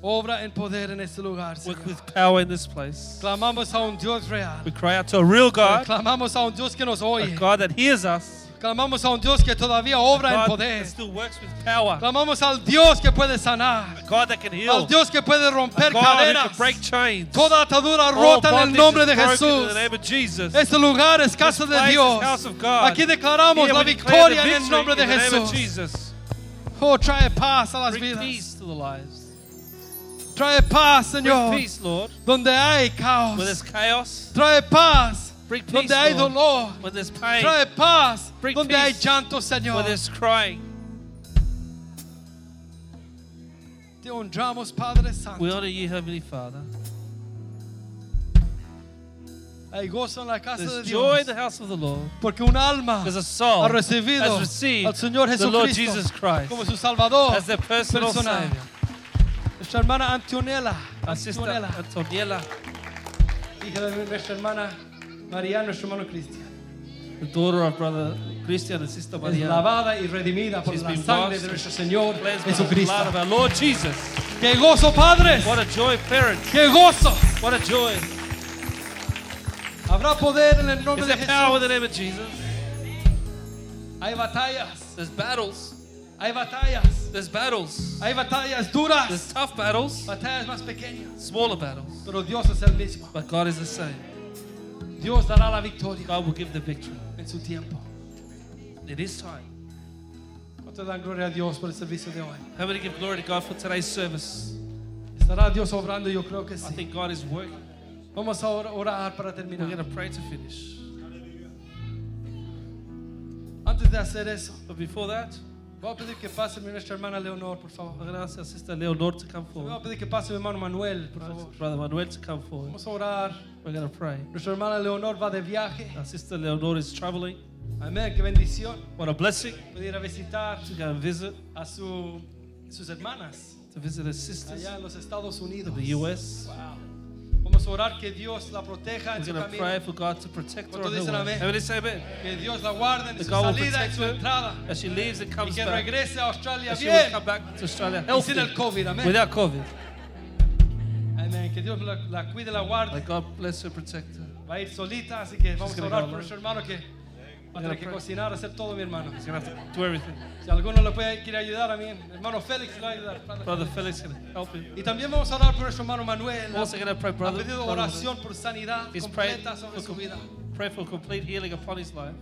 Obra en poder en este lugar, Work Señor. with power in this place. Clamamos a un Dios real. We cry out to a real God, Clamamos a un Dios que nos a oye. God that hears us, Clamamos a un Dios que todavía obra en God poder. that still works with power, Clamamos al Dios que puede sanar. a God that can Al heal, Dios que puede a romper God cadenas. can break chains. Toda atadura rota en el nombre de Jesús. the name of Jesus. Este lugar es casa de Dios. house of God. Aquí declaramos Here la we declare the victoria en el nombre de in the name of Jesús. Oh, trae paz a las Bring vidas. peace to the lives. Trae paz, Bring peace, Lord. Donde hay Where there's chaos, Trae paz Bring peace, donde hay Lord. dolor. When there's pain, Trae paz Bring donde hay peace. llanto, Señor. when there's crying. Te honramos, Padre Santo. We honor you, Heavenly Father. Hay gozo en la casa de joy Dios. in the house of the Lord. Porque un alma There's a soul ha recibido has received al Señor the Lord Jesus Christ como su Salvador as their personal personal. Savior. Nuestra hermana Antonella, Our sister Antonella, Antoniela, hija de nuestra hermana María, nuestro hermano Cristian, the daughter of Brother Christian and Sister es Maria, lavada y redimida por She's la been sangre washed de nuestro Señor cleansed by the blood Jesucristo. of our Lord Jesus. ¡Qué gozo, padres! What a joy, parents. ¡Qué gozo! What a joy. Habrá poder en el nombre de power in the name of Jesus? Hay batallas, There's battles. hay batallas, There's battles. hay batallas duras, There's tough battles, batallas más pequeñas, smaller battles. pero Dios es el mismo. But God is the same. Dios dará la victoria God will give the victory. en su tiempo. It is time. ¿Cuánto dan gloria a Dios por el servicio de hoy? How many give glory to God for today's service? ¿Estará Dios obrando? Yo creo que I think God is working. Vamos a or- orar para We're terminar. to pray to finish. Antes de hacer eso, But before that, voy a pedir que pase mi nuestra hermana Leonor, por favor. Going to ask our sister Leonor to come Voy a forward. pedir que pase mi hermano Manuel, por favor. Brother Manuel to come forward. Vamos a orar. We're to pray. Nuestra hermana Leonor va de viaje. Our sister Leonor is traveling. Amén, qué bendición. What a blessing Poder ir a visitar to go and visit, a su, sus hermanas to visit her sisters allá en los Estados Unidos. in the US. Wow. Vamos a orar que Dios la proteja en We're su going to camino. pray for God to protect her on ¿Cuántos her dicen way. amén? Everybody say amen. Que Dios la guarde en That su God will salida y protect su her entrada. as she leaves and Y comes que back. regrese a Australia That she will bien. come back to Australia Y sin el healthy, COVID. Amén. without COVID. Amén. Que Dios la, la cuide la guarde. God bless her, protect her. Va a ir solita, así que vamos a gonna orar go por alone. nuestro hermano que va a tener que cocinar, hacer todo mi hermano. He's to have to do everything. Si alguno le puede quiere ayudar a mi hermano Félix, le va a ayudar. Padre Brother Félix. Felix can help him. Y también vamos a orar por nuestro hermano Manuel. I'm also going to pray, Ha brother. pedido brother oración por sanidad He's prayed completa sobre for, su vida. pray for complete healing upon his life.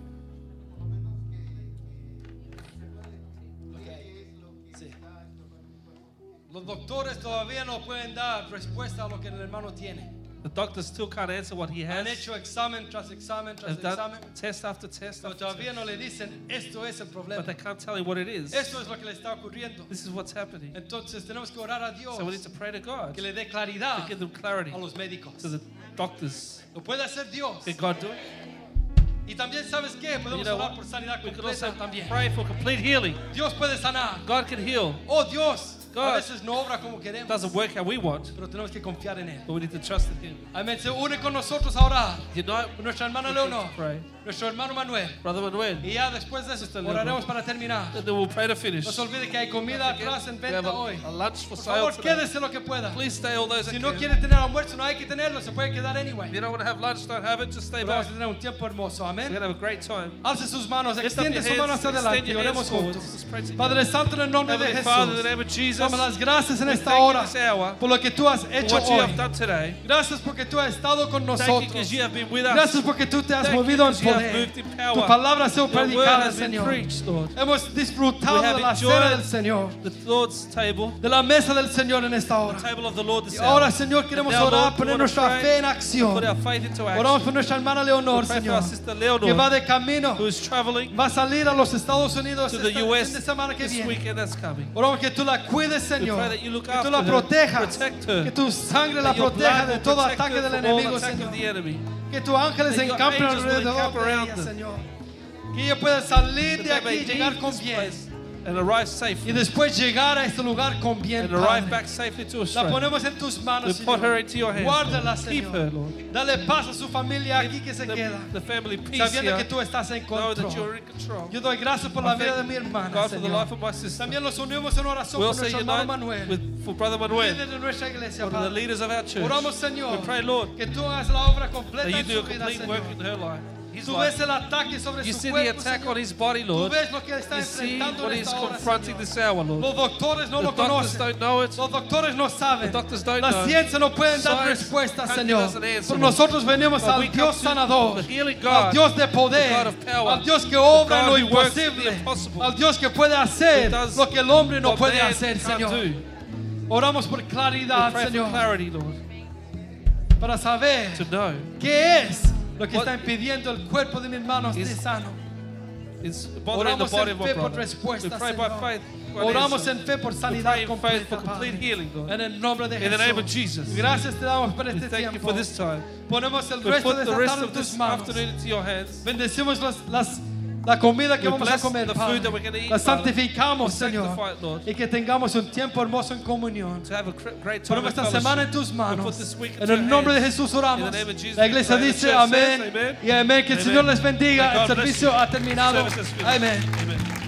Los doctores todavía no pueden dar respuesta a lo que el hermano tiene. The doctors still can't answer what he Han has. hecho examen tras examen tras examen, test after test pero after todavía test. no le dicen esto es el problema. But they can't tell him what it is. Esto es lo que le está ocurriendo. This is what's happening. Entonces tenemos que orar a Dios So we need to pray to God que le dé to give them clarity a los médicos. to the doctors. Lo puede hacer Dios. Can God do it? Y también sabes qué, You know orar por sanidad We can also completa también. pray for complete healing. Dios puede sanar. God can heal. Oh Dios, a God. veces no obra como It queremos, doesn't work how we want, pero tenemos que confiar en él. but we need to trust in Him. Amén. Se une con nosotros a orar. Unite nuestra hermana Leonor, pray. Nuestro hermano Manuel. Brother Manuel. Y ya después de eso oraremos para terminar. And then we'll pray to finish. No se olvide que hay comida atrás en venta hoy. a lunch for Por sale favor, today. quédese lo que pueda. Please stay all those Si that no can. quiere tener almuerzo, no hay que tenerlo, se puede quedar anyway. If you don't want to have lunch, don't have it. Just stay Pero back. vamos a tener un tiempo hermoso. We're Amén. going to have a great time. Alce sus manos, Lift up your extiende su mano hands, hacia adelante extend y your oremos hands forward. juntos. Let's pray together. Padre Santo, en el nombre de Heavenly Father, in the Jesús, name of Jesus, damos las gracias en esta thank you hora this hour por lo que tú has for hecho what you hoy. have done today. Gracias porque tú has estado con Thank you nosotros. because you have been with us. Gracias porque tú te has Thank you movido en because you have poder. Tu palabra ha sido predicada, Señor. preached. Hemos disfrutado de la cena del Señor, table, de la mesa del Señor en esta hora. Y ahora. Señor, queremos now, orar, Lord, poner nuestra pray, fe en Put acción. our faith into Oramos action. por nuestra hermana Leonor, Señor, que va de camino, who is traveling va a salir a los Estados Unidos fin de semana que viene. Oramos que tú la cuides, Señor. Que tú la protejas. Que tu sangre la proteja de todo ataque del enemigo, Señor. Que tus ángeles encampen alrededor de ella. Señor. Que ella pueda salir de aquí y llegar con bien. And arrive Y safely después llegar a este lugar con bien, and arrive Padre. back safely to La Australia. ponemos en tus We manos, put her Señor. into your hands. Guárdala, Lord. Keep her, Señor. Lord. Dale paz a su familia aquí que se The, queda. the family peace Sabiendo here. que tú estás en Know that you're control. in control. Yo doy gracias por I la vida de mi hermana, God for the Señor. life of my sister. También los unimos en oración We por nuestro hermano Manuel. with for Brother Manuel, Líder de nuestra iglesia, of the Padre. leaders of our church. Oramos, Señor, We pray, Lord, que tú hagas la obra completa that you do a complete work Señor. in her life. His Tú life. ves el ataque sobre You su see the cuerpo, attack Señor. on his body, Tú Lord. ves lo que está You see enfrentando what en he's esta hora, confronting Señor. this hour, Lord. Los doctores no The lo doctors conocen. don't know it. Los doctores no saben. The doctors don't La know. ciencia no pueden dar Science respuestas, can't give Señor. us an answer, Pero Lord. nosotros venimos But al we come Dios to sanador, the healing al God, Dios de the poder, God of power, al Dios que the obra God lo who works the imposible, impossible, al Dios que puede hacer who does lo que el hombre no what puede man hacer, can't Señor. do. Oramos por We claridad, pray for Señor, clarity, Lord, para saber to know qué es lo que está impidiendo el cuerpo de mi hermano esté sano. Oramos en fe por respuesta, Señor. Oramos en fe por sanidad completa. En el nombre de Jesús. name of Jesus. Gracias te damos por este tiempo. for this time. Ponemos el resto de esta tarde en tus manos. afternoon into your hands. Bendecimos las- la comida que vamos a comer, Padre. La santificamos, Señor. Y que tengamos un tiempo hermoso en comunión. Ponemos esta semana en tus manos. En el nombre de. Jesús oramos. La iglesia dice amén y amén. Que el. Señor les bendiga. El servicio ha terminado. Amén.